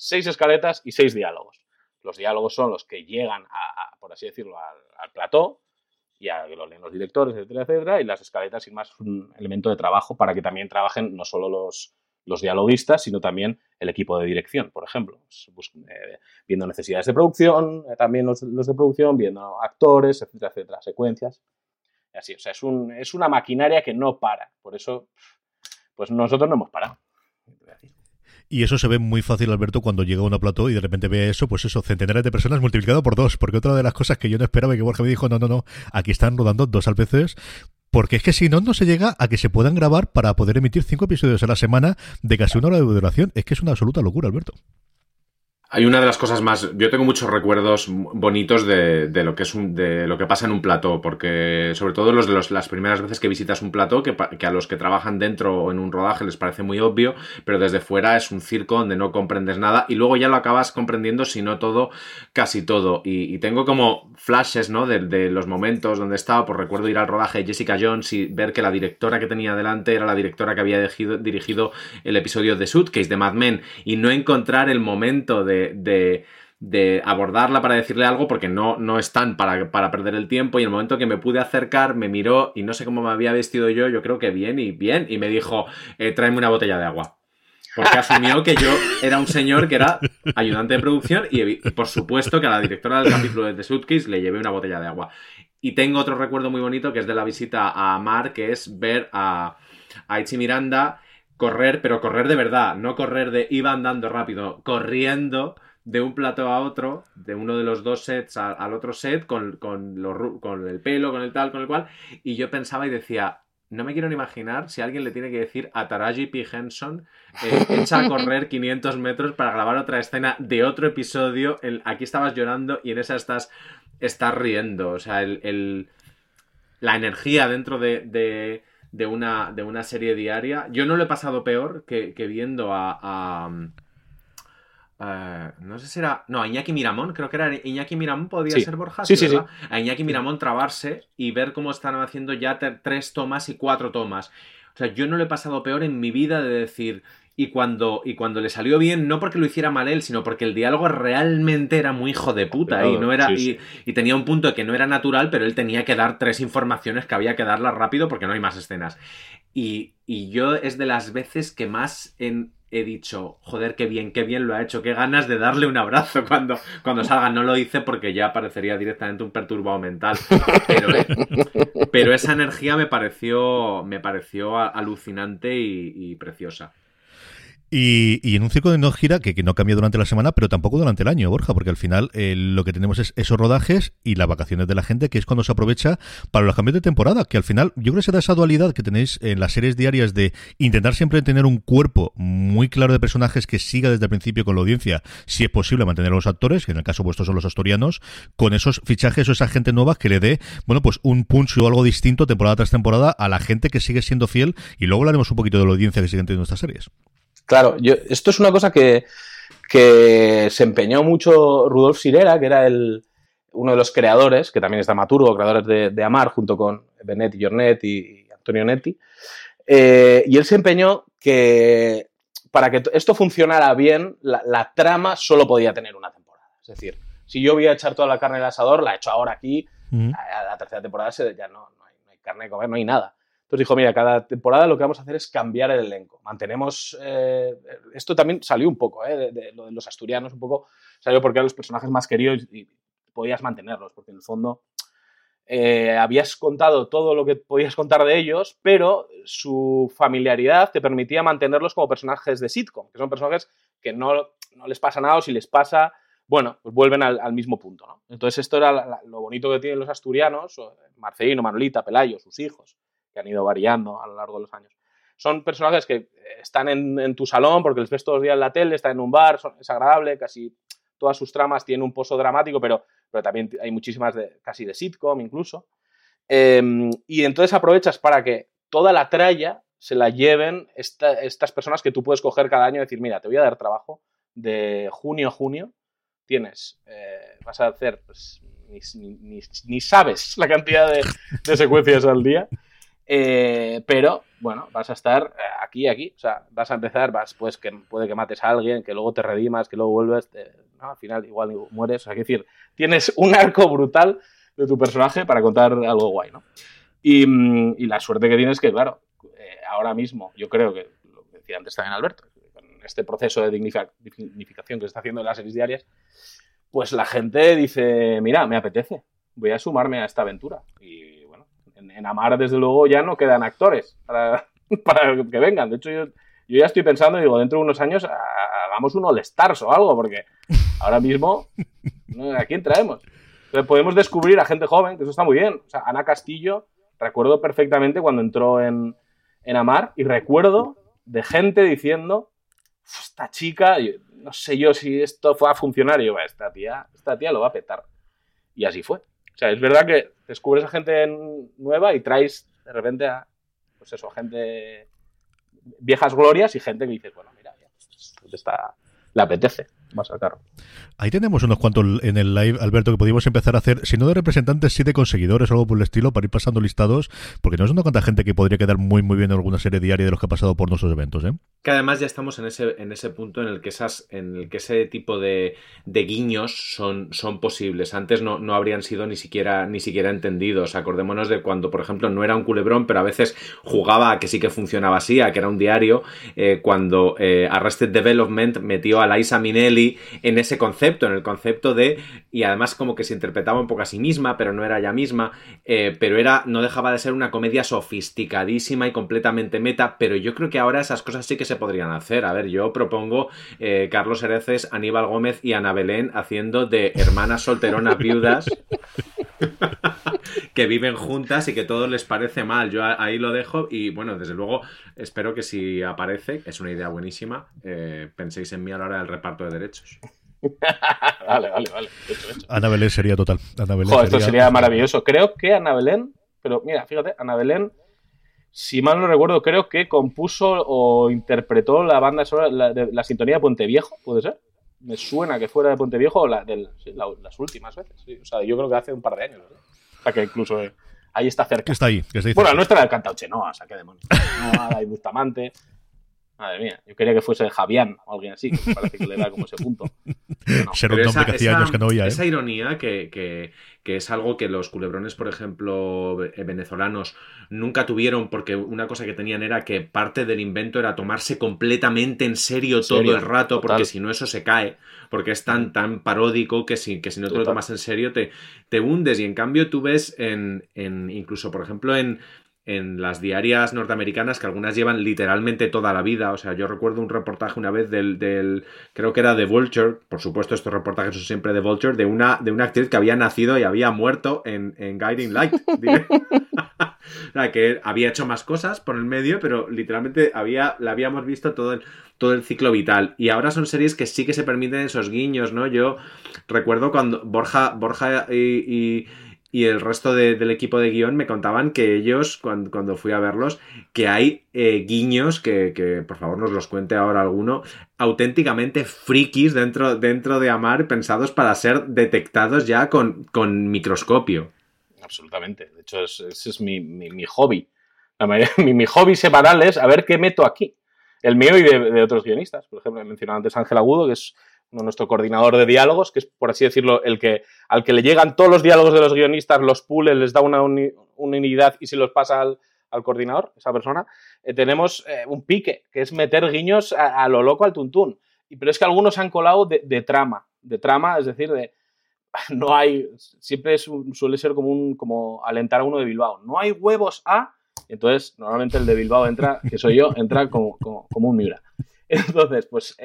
Seis escaletas y seis diálogos. Los diálogos son los que llegan, a, por así decirlo, al, plató, y a, lo leen los directores, etcétera, etcétera, y las escaletas sin más un elemento de trabajo para que también trabajen no solo los, los dialoguistas, sino también el equipo de dirección, por ejemplo. Eh, viendo necesidades de producción, eh, también los, los, de producción, viendo actores, etcétera, etcétera, secuencias. Así, o sea, es, un, es una maquinaria que no para. Por eso, pues nosotros no hemos parado. Y eso se ve muy fácil, Alberto, cuando llega a una plató y de repente ve eso, pues eso, centenares de personas multiplicado por dos. Porque otra de las cosas que yo no esperaba y que Borja me dijo, no, no, no, aquí están rodando dos al veces. Porque es que si no, no se llega a que se puedan grabar para poder emitir cinco episodios a la semana de casi una hora de duración. Es que es una absoluta locura, Alberto. Hay una de las cosas más. Yo tengo muchos recuerdos bonitos de, de, lo que es un, de lo que pasa en un plató, porque sobre todo los de los, las primeras veces que visitas un plató, que, que, a los que trabajan dentro o en un rodaje les parece muy obvio, pero desde fuera es un circo donde no comprendes nada y luego ya lo acabas comprendiendo, si no todo, casi todo. Y, tengo como flashes, ¿no? De, los momentos donde estaba, por recuerdo ir al rodaje de Jessica Jones y ver que la directora que tenía delante era la directora que había dirigido, dirigido el episodio de Suitcase de Mad Men y no encontrar el momento de de, abordarla para decirle algo porque no, no están para, para perder el tiempo y en el momento que me pude acercar me miró y no sé cómo me había vestido yo, yo creo que bien y bien y me dijo, eh, tráeme una botella de agua. Porque asumió que yo era un señor que era ayudante de producción y, por supuesto que a la directora del capítulo de The Suitcase le llevé una botella de agua. Y tengo otro recuerdo muy bonito que es de la visita a Mar, que es ver a, a Miranda correr, pero correr de verdad, no correr de iba andando rápido, corriendo de un plato a otro, de uno de los dos sets al, al otro set, con, con, lo, con, el pelo, con el tal, con el cual, y yo pensaba y decía, no me quiero ni imaginar si alguien le tiene que decir a Taraji P. Henson, eh, echa a correr 500 metros para grabar otra escena de otro episodio, el, aquí estabas llorando y en esa estás, estás riendo, o sea, el, el la energía dentro de, de de una, de una serie diaria. Yo no lo he pasado peor que, que viendo a, a Uh, no sé si era. No, a Iñaki Miramón, creo que era Iñaki Miramón, podía sí. ser Borja. Sí, sí, sí, A Iñaki Miramón trabarse y ver cómo están haciendo ya tres tomas y cuatro tomas. O sea, yo no lo he pasado peor en mi vida de decir. Y cuando, y cuando le salió bien, no porque lo hiciera mal él, sino porque el diálogo realmente era muy hijo de puta. Claro, y, no era, sí, y, y, tenía un punto que no era natural, pero él tenía que dar tres informaciones que había que darlas rápido porque no hay más escenas. Y, y yo es de las veces que más en, he dicho, joder, qué bien, qué bien lo ha hecho, qué ganas de darle un abrazo cuando, cuando salga. No lo hice porque ya parecería directamente un perturbado mental. Pero, pero esa energía me pareció, me pareció alucinante y, y preciosa. Y, y, en un circo de no gira que, no cambia durante la semana, pero tampoco durante el año, Borja, porque al final eh, lo que tenemos es esos rodajes y las vacaciones de la gente, que es cuando se aprovecha para los cambios de temporada, que al final yo creo que se da esa dualidad que tenéis en las series diarias de intentar siempre tener un cuerpo muy claro de personajes que siga desde el principio con la audiencia, si es posible mantener a los actores, que en el caso vuestro son los asturianos, con esos fichajes o esa gente nueva que le dé, bueno, pues un punch o algo distinto temporada tras temporada a la gente que sigue siendo fiel y luego hablaremos un poquito de la audiencia que siguen teniendo estas series. Claro, yo, esto es una cosa que, que se empeñó mucho Rudolf Sirera, que era el, uno de los creadores, que también es dramaturgo, creadores de, de Amar, junto con Benet y Jornet y, y Antonio Netti. Eh, y él se empeñó que para que esto funcionara bien, la, la, trama solo podía tener una temporada. Es decir, si yo voy a echar toda la carne al asador, la he hecho ahora aquí, a la tercera temporada se, ya no, no hay, no, hay, carne de comer, no hay nada. Entonces dijo, mira, cada temporada lo que vamos a hacer es cambiar el elenco. Mantenemos... Eh, esto también salió un poco, eh, de, lo de los asturianos, un poco salió porque eran los personajes más queridos y podías mantenerlos, porque en el fondo eh, habías contado todo lo que podías contar de ellos, pero su familiaridad te permitía mantenerlos como personajes de sitcom, que son personajes que no, no les pasa nada o si les pasa, bueno, pues vuelven al, mismo punto. ¿no? Entonces esto era lo bonito que tienen los asturianos, Marcelino, Manolita, Pelayo, sus hijos, han ido variando a lo largo de los años. son personajes que están en, tu salón porque les ves todos los días en la tele, están en un bar, es agradable, casi todas sus tramas tienen un pozo dramático, pero, pero también hay muchísimas de, casi de sitcom incluso. Em, y entonces aprovechas para que toda la tralla se la lleven estas personas que tú puedes coger cada año y decir, mira, te voy a dar trabajo de junio a junio, tienes, eh, vas a hacer, pues, ni, sabes la cantidad de, secuencias al día, eh, pero bueno, vas a estar aquí, aquí, o sea, vas a empezar, vas, pues que puede que mates a alguien, que luego te redimas, que luego vuelves, al final igual mueres, o sea, que decir, tienes un arco brutal de tu personaje para contar algo guay, ¿no? Y, y la suerte que tienes es que, claro, eh, ahora mismo, yo creo que, lo que decía antes también Alberto, con este proceso de dignificación que se está haciendo en las series diarias, pues la gente dice, mira, me apetece, voy a sumarme a esta aventura. Y en, Amar, desde luego, ya no quedan actores para, para que vengan. De hecho, yo, yo, ya estoy pensando, digo, dentro de unos años hagamos un All Stars o algo, porque ahora mismo, ¿a quién traemos? Entonces podemos descubrir a gente joven, que eso está muy bien. O sea, Ana Castillo, recuerdo perfectamente cuando entró en, en Amar y recuerdo de gente diciendo, esta chica, no sé yo si esto fue a funcionar, y yo, esta tía, esta tía lo va a petar. Y así fue. O sea, es verdad que descubres a gente nueva y traes de repente a, pues eso, a gente viejas glorias y gente que dices, bueno, mira, ya, pues, está, le apetece más al carro. Ahí tenemos unos cuantos en el live, Alberto, que podríamos empezar a hacer, si no de representantes, sí de conseguidores o algo por el estilo, para ir pasando listados, porque no es una cuanta gente que podría quedar muy muy bien en alguna serie diaria de los que ha pasado por nuestros eventos, ¿eh? Que además ya estamos en ese, en ese punto en el que esas, en el que ese tipo de, de guiños son, son posibles. Antes no, no habrían sido ni siquiera, ni siquiera entendidos. Acordémonos de cuando, por ejemplo, no era un culebrón, pero a veces jugaba a que sí que funcionaba así, a que era un diario, eh, cuando eh, Arrested Development metió a Liza En ese concepto, en el concepto de, y además como que se interpretaba un poco a sí misma, pero no era ella misma, eh, pero era, no dejaba de ser una comedia sofisticadísima y completamente meta, pero yo creo que ahora esas cosas sí que se podrían hacer. A ver, yo propongo eh, Carlos Hereces, Aníbal Gómez y Ana Belén haciendo de hermanas solteronas viudas. que viven juntas y que todo les parece mal. Yo ahí lo dejo y bueno, desde luego espero que si aparece, es una idea buenísima, eh, penséis en mí a la hora del reparto de derechos. vale, vale, vale. Ana Belén sería total. Ana Belén sería... esto sería maravilloso. Creo que Ana Belén, pero mira, fíjate, Ana Belén, si mal no recuerdo, creo que compuso o interpretó la banda sonora, de, la sintonía de Puente Viejo, ¿puede ser? Me suena que fuera de Puente Viejo la, las últimas veces. O sea, yo creo que hace un par de años. O sea, que incluso eh, ahí está cerca. Que está ahí. Que está bueno, la nuestra era el cantauche, no, o sea, qué demonios. No, hay Bustamante. Madre mía, yo quería que fuese Javián o alguien así, que parece que le da como ese punto. Ser un nombre que hacía años que no oía. ¿eh? Esa ironía que, que, que, es algo que los culebrones, por ejemplo, venezolanos nunca tuvieron, porque una cosa que tenían era que parte del invento era tomarse completamente en serio, todo el rato, porque si no eso se cae, porque es tan, tan paródico que si, que si no te lo tomas en serio te, te hundes. Y en cambio tú ves en, en incluso, por ejemplo, en en las diarias norteamericanas que algunas llevan literalmente toda la vida. O sea, yo recuerdo un reportaje una vez del, del creo que era de Vulture, por supuesto estos reportajes son siempre de Vulture, de una, de una actriz que había nacido y había muerto en, en Guiding Light. o sea, que había hecho más cosas por el medio, pero literalmente había, la habíamos visto todo el, todo el ciclo vital. Y ahora son series que sí que se permiten esos guiños, ¿no? Yo recuerdo cuando Borja, Borja y y el resto del equipo de guion me contaban que ellos, cuando, fui a verlos, que hay eh, guiños, que, por favor nos los cuente ahora alguno, auténticamente frikis dentro, dentro de Amar, pensados para ser detectados ya con, con microscopio. Absolutamente. De hecho, ese es mi, mi, hobby. mi, mi, hobby semanal es a ver qué meto aquí. El mío y de, de otros guionistas. Por ejemplo, he mencionado antes Ángel Agudo, que es nuestro coordinador de diálogos, que es, por así decirlo, el que al que le llegan todos los diálogos de los guionistas, los pule, les da una, unidad y se los pasa al, coordinador, esa persona, eh, tenemos eh, un pique, que es meter guiños a, lo loco al tuntún. Pero es que algunos han colado de, trama, de trama, es decir, de no hay, siempre suele ser como, un, como alentar a uno de Bilbao, no hay huevos a, entonces normalmente el de Bilbao entra, que soy yo, entra como, como un Miura. Entonces, pues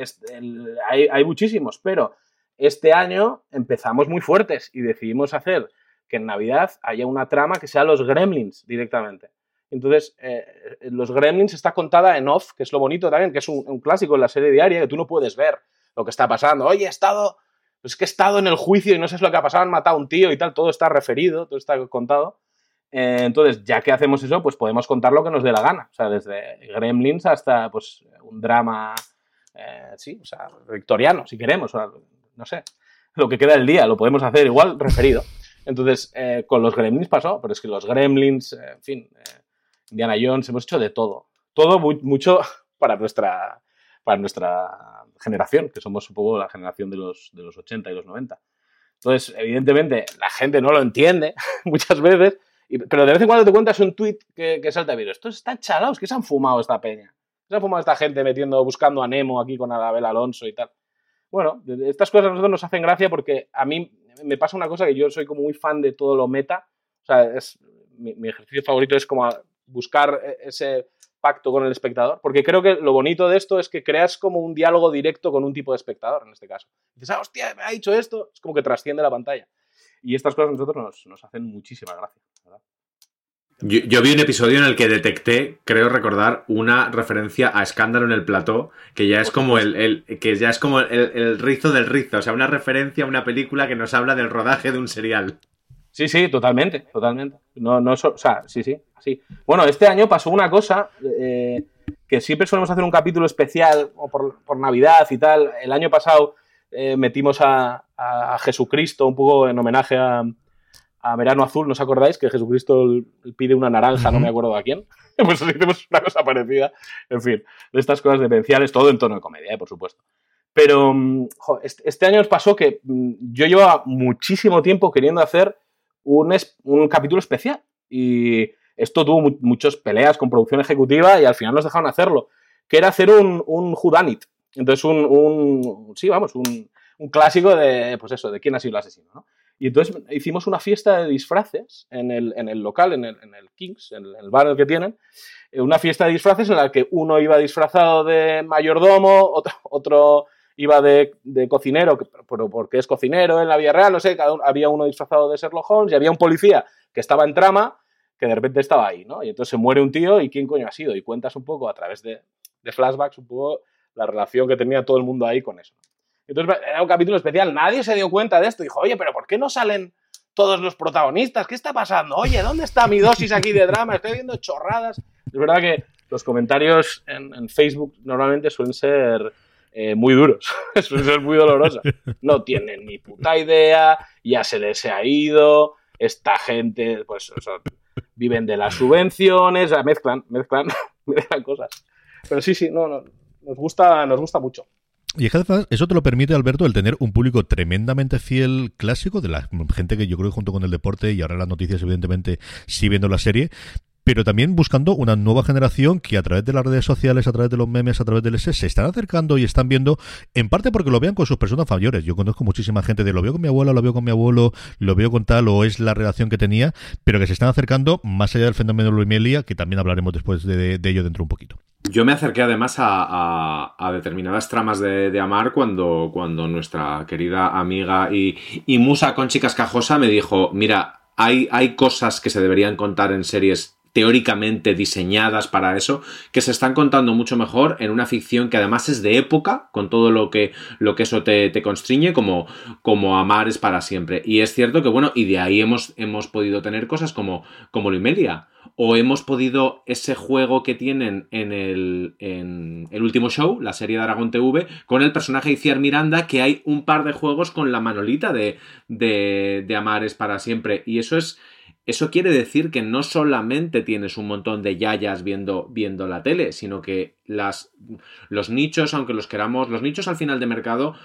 hay, muchísimos, pero este año empezamos muy fuertes y decidimos hacer que en Navidad haya una trama que sea los gremlins directamente. Entonces, eh, los Gremlins está contada en off, que es lo bonito también, que es un, un, clásico en la serie diaria, que tú no puedes ver lo que está pasando. Oye, he estado, es que he estado en el juicio y no sé lo que ha pasado, han matado a un tío y tal, todo está referido, todo está contado. Eh, entonces, ya que hacemos eso, pues podemos contar lo que nos dé la gana. O sea, desde Gremlins hasta pues un drama, eh, sí, o sea, victoriano, si queremos, no sé, lo que queda del día, lo podemos hacer igual referido. Entonces, eh, con los Gremlins pasó, pero es que los Gremlins, en fin, Indiana Jones, hemos hecho de todo. Todo mucho para nuestra, para nuestra generación, que somos un poco la generación de los, de los 80 y los 90. Entonces, evidentemente, la gente no lo entiende muchas veces, pero de vez en cuando te cuentas un tweet que, que salta video. Estos están chalados, que se han fumado esta peña. Se han fumado esta gente metiendo, buscando a Nemo aquí con Anabel Alonso y tal. Bueno, estas cosas a nosotros nos hacen gracia porque a mí me pasa una cosa que yo soy como muy fan de todo lo meta. O sea, mi, ejercicio favorito es como buscar ese pacto con el espectador, porque creo que lo bonito de esto es que creas como un diálogo directo con un tipo de espectador, en este caso. Dices, ah, hostia, me ha dicho esto, es como que trasciende la pantalla. Y estas cosas a nosotros nos, nos hacen muchísima gracia. Yo, yo, vi un episodio en el que detecté, creo recordar, una referencia a Escándalo en el plató, que ya es como el, el que ya es como el, el, rizo del rizo, o sea, una referencia a una película que nos habla del rodaje de un serial. Sí, sí, totalmente, totalmente. No, no, o sea, sí, sí, así. Bueno, este año pasó una cosa eh, que siempre solemos hacer un capítulo especial o por, por Navidad y tal. El año pasado eh, metimos a, a, Jesucristo un poco en homenaje a, a Verano Azul, ¿no os acordáis? Que Jesucristo pide una naranja, no me acuerdo a quién. Pues hicimos una cosa parecida. En fin, de estas cosas demenciales, todo en tono de comedia, ¿eh? por supuesto. Pero jo, este, año nos pasó que mm, yo llevaba muchísimo tiempo queriendo hacer un, es, un capítulo especial. Y esto tuvo mu muchas peleas con producción ejecutiva y al final nos dejaron hacerlo. Que era hacer un, un Whodunit. Entonces, un, un, sí, vamos, un, un clásico de, pues eso, de quién ha sido el asesino, ¿no? Y entonces hicimos una fiesta de disfraces en el, en el local, en el, en el Kings, en el, en el que tienen, eh, una fiesta de disfraces en la que uno iba disfrazado de mayordomo, otro, otro iba de, de cocinero, pero porque es cocinero en la vida real, no sé, cada había uno disfrazado de Sherlock Holmes y había un policía que estaba en trama que de repente estaba ahí, ¿no? Y entonces se muere un tío y quién coño ha sido. Y cuentas un poco a través de, de flashbacks, un poco la relación que tenía todo el mundo ahí con eso. Entonces era un capítulo especial, nadie se dio cuenta de esto. Dijo, oye, pero ¿por qué no salen todos los protagonistas? ¿Qué está pasando? Oye, ¿dónde está mi dosis aquí de drama? Estoy viendo chorradas. Es verdad que los comentarios en, Facebook normalmente suelen ser eh, muy duros, suelen ser muy dolorosos. No tienen ni puta idea, ya se les ha ido, esta gente, pues, sea, viven de las subvenciones, mezclan, mezclan, mezclan cosas. Pero sí, sí, no, no, nos gusta, nos gusta mucho. Y eso te lo permite, Alberto, el tener un público tremendamente fiel clásico, de la gente que yo creo que junto con el deporte y ahora las noticias, evidentemente, sí viendo la serie, pero también buscando una nueva generación que a través de las redes sociales, a través de los memes, a través del S, se están acercando y están viendo, en parte porque lo vean con sus personas mayores. Yo conozco muchísima gente de lo veo con mi abuela, lo veo con mi abuelo, lo veo con tal, o es la relación que tenía, pero que se están acercando más allá del fenómeno de Luimelia, que también hablaremos después de, de ello dentro un poquito. Yo me acerqué además a, determinadas tramas de, de, Amar cuando, cuando nuestra querida amiga y, y musa Conchi Cascajosa me dijo, mira, hay, hay cosas que se deberían contar en series teóricamente diseñadas para eso, que se están contando mucho mejor en una ficción que además es de época, con todo lo que, lo que eso te, te constriñe, como, como Amar es para siempre. Y es cierto que, bueno, y de ahí hemos, hemos podido tener cosas como, como Luimelia, o hemos podido ese juego que tienen en el, en el último show, la serie de Aragón TV, con el personaje Iciar Miranda, que hay un par de juegos con la manolita de, de, de Amar es para siempre. Y eso es eso quiere decir que no solamente tienes un montón de yayas viendo, viendo la tele, sino que las, los nichos, aunque los queramos, los nichos al final de mercado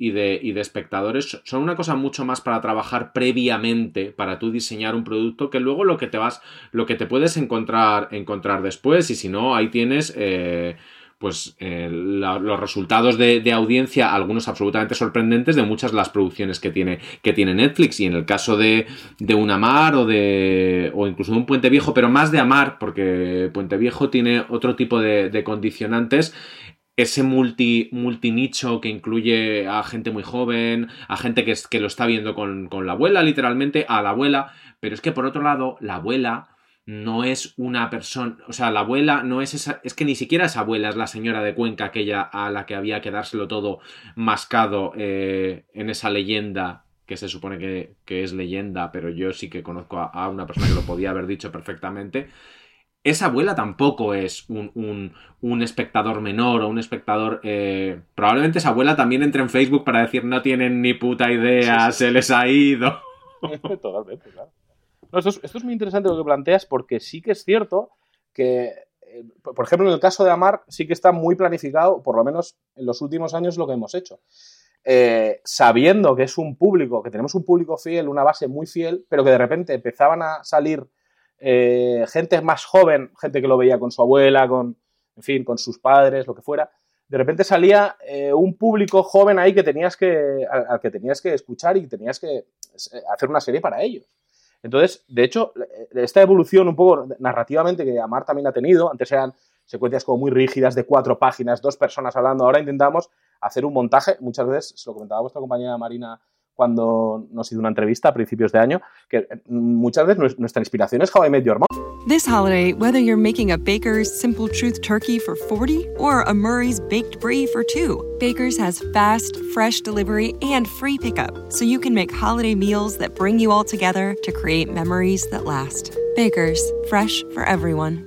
y de, y de espectadores son una cosa mucho más para trabajar previamente, para tú diseñar un producto, que luego lo que te vas, lo que te puedes encontrar, encontrar después, y si no, ahí tienes. Eh, pues eh, los resultados de, de, audiencia, algunos absolutamente sorprendentes, de muchas de las producciones que tiene, que tiene Netflix. Y en el caso de, de un Amar o de. o incluso de un Puente Viejo, pero más de Amar, porque Puente Viejo tiene otro tipo de, de condicionantes ese multi, multinicho que incluye a gente muy joven, a gente que, es, que lo está viendo con, con, la abuela, literalmente, a la abuela, pero es que por otro lado, la abuela no es una persona, o sea, la abuela no es esa, es que ni siquiera esa abuela es la señora de Cuenca, aquella a la que había que dárselo todo mascado eh, en esa leyenda que se supone que, es leyenda, pero yo sí que conozco a, una persona que lo podía haber dicho perfectamente. Esa abuela tampoco es un, espectador menor o un espectador... Eh, probablemente esa abuela también entre en Facebook para decir no tienen ni puta idea, se les ha ido. Totalmente, claro esto, es, muy interesante lo que planteas porque sí que es cierto que, eh, por ejemplo, en el caso de Amar sí que está muy planificado, por lo menos en los últimos años lo que hemos hecho. Eh, sabiendo que es un público, que tenemos un público fiel, una base muy fiel, pero que de repente empezaban a salir eh, gente más joven, gente que lo veía con su abuela, con, en fin, con sus padres, lo que fuera, de repente salía un público joven ahí que tenías que, al, que tenías que escuchar y tenías que hacer una serie para ellos. Entonces, de hecho, eh, esta evolución un poco narrativamente que Amar también ha tenido, antes eran secuencias como muy rígidas de cuatro páginas, dos personas hablando, ahora intentamos hacer un montaje, muchas veces, se lo comentaba vuestra compañera Marina cuando nos hizo una entrevista a principios de año, que eh, muchas veces nuestra inspiración es How I Met Your Mom. This holiday, whether you're making a Baker's Simple Truth turkey for 40 or a Murray's Baked Brie for 2, Baker's has fast, fresh delivery and free pickup, so you can make holiday meals that bring you all together to create memories that last. Baker's, fresh for everyone.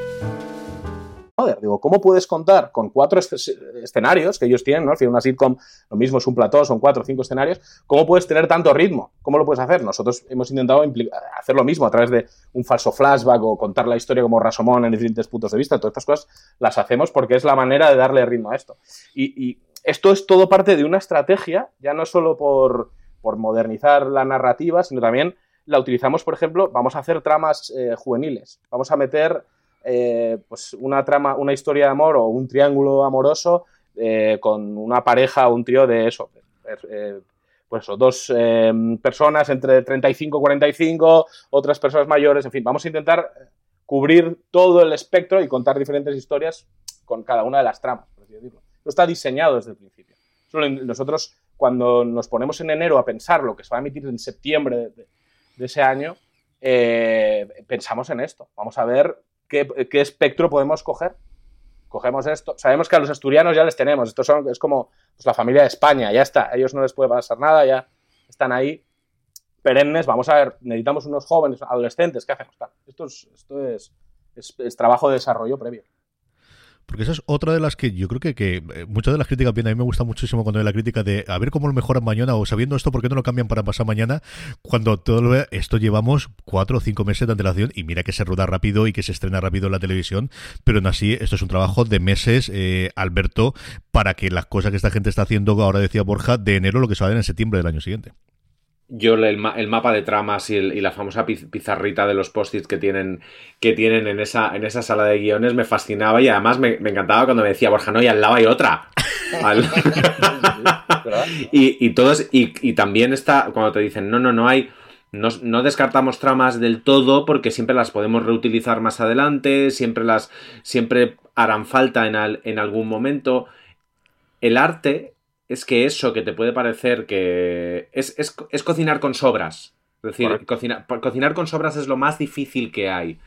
Digo, ¿cómo puedes contar con cuatro escenarios que ellos tienen? ¿no? Al una sitcom, lo mismo es un plató, son cuatro o cinco escenarios. ¿Cómo puedes tener tanto ritmo? ¿Cómo lo puedes hacer? Nosotros hemos intentado hacer lo mismo a través de un falso flashback o contar la historia como Rasomón en diferentes puntos de vista. Todas estas cosas las hacemos porque es la manera de darle ritmo a esto. Y, esto es todo parte de una estrategia, ya no solo por, por modernizar la narrativa, sino también la utilizamos, por ejemplo, vamos a hacer tramas eh, juveniles, vamos a meter eh, pues una trama, una historia de amor o un triángulo amoroso eh, con una pareja o un trío de eso, pues dos personas entre 35 y 45, otras personas mayores, en fin, vamos a intentar cubrir todo el espectro y contar diferentes historias con cada una de las tramas, por así decirlo. Esto está diseñado desde el principio. Nosotros, cuando nos ponemos en enero a pensar lo que se va a emitir en septiembre de, ese año, eh, pensamos en esto. Vamos a ver qué, espectro podemos coger. Cogemos esto. Sabemos que a los asturianos ya les tenemos. Esto son, es como pues, la familia de España, ya está. A ellos no les puede pasar nada, ya están ahí perennes. Vamos a ver, necesitamos unos jóvenes, adolescentes, ¿qué hacemos? Esto esto es trabajo de desarrollo previo. Porque esa es otra de las que yo creo que, que eh, muchas de las críticas, bien, a mí me gusta muchísimo cuando hay la crítica de a ver cómo lo mejoran mañana o sabiendo esto, ¿por qué no lo cambian para pasar mañana? Cuando todo lo esto llevamos cuatro o cinco meses de antelación y mira que se rueda rápido y que se estrena rápido en la televisión, pero aún así esto es un trabajo de meses, eh, Alberto, para que las cosas que esta gente está haciendo, ahora decía Borja, de enero lo que se va a ver en septiembre del año siguiente yo el, mapa de tramas y, la famosa pizarrita de los post-its que tienen, que tienen en, esa, en esa sala de guiones me fascinaba y además me, encantaba cuando me decía Borja, no, y al lado hay otra. y, y, todos, y, también está, cuando te dicen, no, no, no hay, no, descartamos tramas del todo porque siempre las podemos reutilizar más adelante, siempre las, siempre harán falta en, en algún momento. El arte es que eso que te puede parecer que es, cocinar con sobras. Es decir, cocinar con sobras es lo más difícil que hay.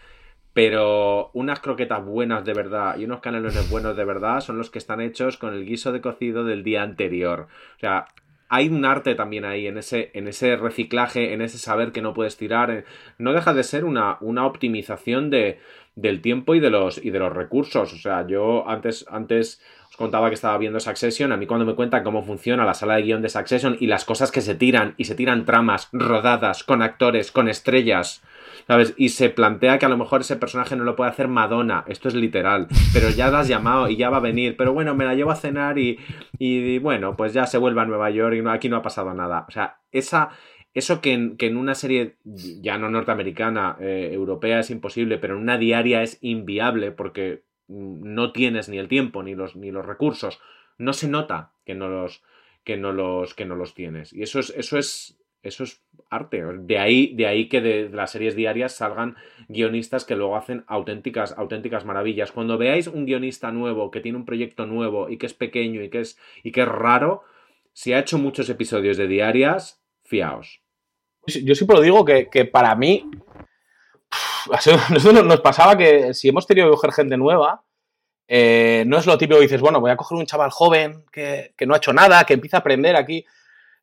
Pero unas croquetas buenas de verdad y unos canelones buenos de verdad son los que están hechos con el guiso de cocido del día anterior. O sea, hay un arte también ahí en ese, en ese reciclaje, en ese saber que no puedes tirar. No deja de ser una, una optimización de, del tiempo y de los, y de los recursos. O sea, yo antes, antes contaba que estaba viendo Succession, a mí cuando me cuentan cómo funciona la sala de guion de Succession y las cosas que se tiran, y se tiran tramas rodadas con actores, con estrellas, ¿sabes? Y se plantea que a lo mejor ese personaje no lo puede hacer Madonna, esto es literal, pero ya la has llamado y ya va a venir, pero bueno, me la llevo a cenar y, y, bueno, pues ya se vuelve a Nueva York y no, aquí no ha pasado nada. O sea, esa... Eso que en, que en, una serie ya no norteamericana, eh, europea es imposible, pero en una diaria es inviable porque no tienes ni el tiempo ni los, ni los recursos, no se nota que no los, que no los, que no los tienes. Y eso es, eso es, eso es arte. De ahí, de ahí que de, las series diarias salgan guionistas que luego hacen auténticas, auténticas maravillas. Cuando veáis un guionista nuevo, que tiene un proyecto nuevo y que es pequeño y que es, y que es raro, si ha hecho muchos episodios de diarias, fiaos. Yo siempre lo digo que, para mí, nos pasaba que si hemos tenido que coger gente nueva, eh, no es lo típico que dices, bueno, voy a coger un chaval joven que, no ha hecho nada, que empieza a aprender aquí.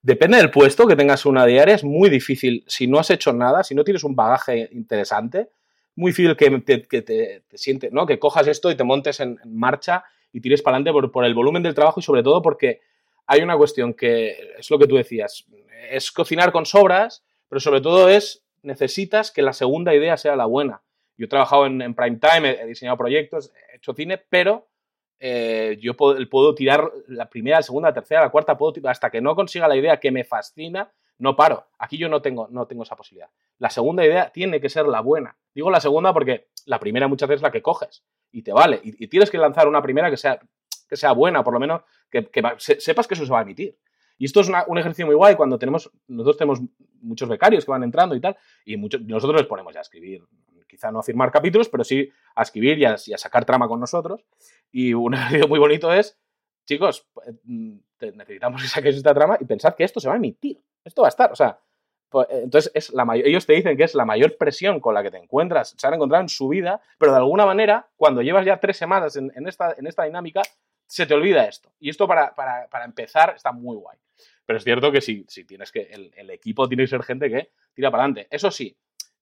Depende del puesto que tengas una diaria, es muy difícil. Si no has hecho nada, si no tienes un bagaje interesante, muy difícil que te, que ¿no? Que cojas esto y te montes en, marcha y tires para adelante por, el volumen del trabajo y sobre todo porque hay una cuestión que es lo que tú decías, es cocinar con sobras, pero sobre todo es necesitas que la segunda idea sea la buena. Yo he trabajado en, en prime time, he diseñado proyectos, he hecho cine, pero eh, yo puedo, tirar la primera, la segunda, la tercera, la cuarta, puedo hasta que no consiga la idea que me fascina, no paro. Aquí yo no tengo, no tengo esa posibilidad. La segunda idea tiene que ser la buena. Digo la segunda porque la primera muchas veces es la que coges y te vale. Y, tienes que lanzar una primera que sea, que sea buena, por lo menos que, sepas que eso se va a emitir. Y esto es un ejercicio muy guay cuando tenemos, nosotros tenemos muchos becarios que van entrando y tal, y muchos, nosotros les ponemos ya a escribir quizá no a firmar capítulos, pero sí a escribir y a, sacar trama con nosotros. Y un ejercicio muy bonito es, chicos, mm, necesitamos que saquéis esta trama y pensad que esto se va a emitir. Esto va a estar, o sea, pues, eh, entonces es la ellos te dicen que es la mayor presión con la que te encuentras, se han encontrado en su vida, pero de alguna manera, cuando llevas ya tres semanas en, esta, en esta dinámica, se te olvida esto. Y esto para, empezar está muy guay. Pero es cierto que si, si tienes que, el, equipo tiene que ser gente que tira para adelante. Eso sí,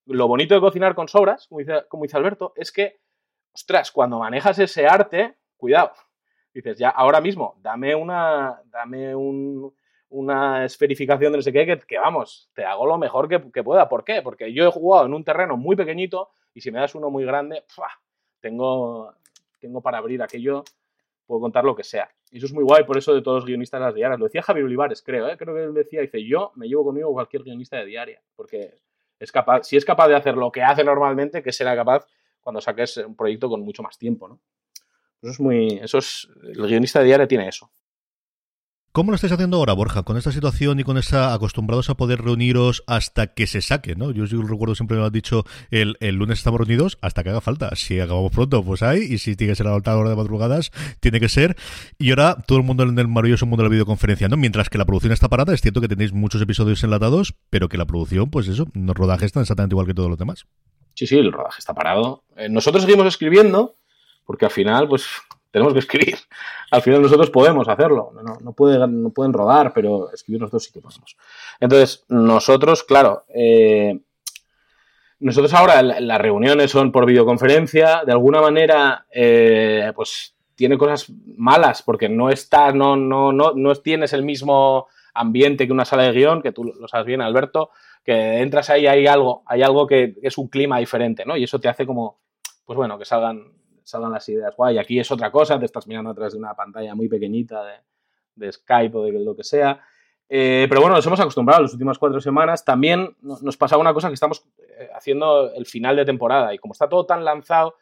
lo bonito de cocinar con sobras, como dice, como dice Alberto, es que, ostras, cuando manejas ese arte, cuidado, dices, ya, ahora mismo, dame una, dame una esferificación de no sé qué, que, vamos, te hago lo mejor que, pueda. ¿Por qué? Porque yo he jugado en un terreno muy pequeñito y si me das uno muy grande, tengo, tengo para abrir aquello, puedo contar lo que sea. Y eso es muy guay, por eso de todos los guionistas de las diarias. Lo decía Javier Olivares, creo, ¿eh? creo que él decía, dice, yo me llevo conmigo cualquier guionista de diaria, porque es capaz, si es capaz de hacer lo que hace normalmente, que será capaz cuando saques un proyecto con mucho más tiempo, ¿no? Eso es muy, eso es, el guionista de diario tiene eso. ¿Cómo lo estáis haciendo ahora, Borja? Con esta situación y con esa acostumbrados a poder reuniros hasta que se saque, ¿no? Yo, yo recuerdo siempre me has dicho el, lunes estamos reunidos hasta que haga falta. Si acabamos pronto, pues hay, y si tiene que ser a la hora de madrugadas, tiene que ser. Y ahora todo el mundo en el maravilloso mundo de la videoconferencia, ¿no? Mientras que la producción está parada, es cierto que tenéis muchos episodios enlatados, pero que la producción, pues eso, los rodajes están exactamente igual que todos los demás. Sí, sí, el rodaje está parado. Eh, nosotros seguimos escribiendo, porque al final, pues tenemos que escribir. Al final nosotros podemos hacerlo. No, no, pueden rodar, pero escribir nosotros sí que podemos. Entonces, nosotros, claro, eh, nosotros ahora las reuniones son por videoconferencia. De alguna manera, eh, pues tiene cosas malas porque no estás, no, no, no, no tienes el mismo ambiente que una sala de guion, que tú lo sabes bien, Alberto, que entras ahí, hay algo, hay algo que es un clima diferente, ¿no? Y eso te hace como, pues bueno, que salgan salgan las ideas guay. Aquí es otra cosa, te estás mirando atrás de una pantalla muy pequeñita de, Skype o de lo que sea. Eh, pero bueno, nos hemos acostumbrado las últimas cuatro semanas. También nos pasaba una cosa que estamos eh, haciendo el final de temporada y como está todo tan lanzado,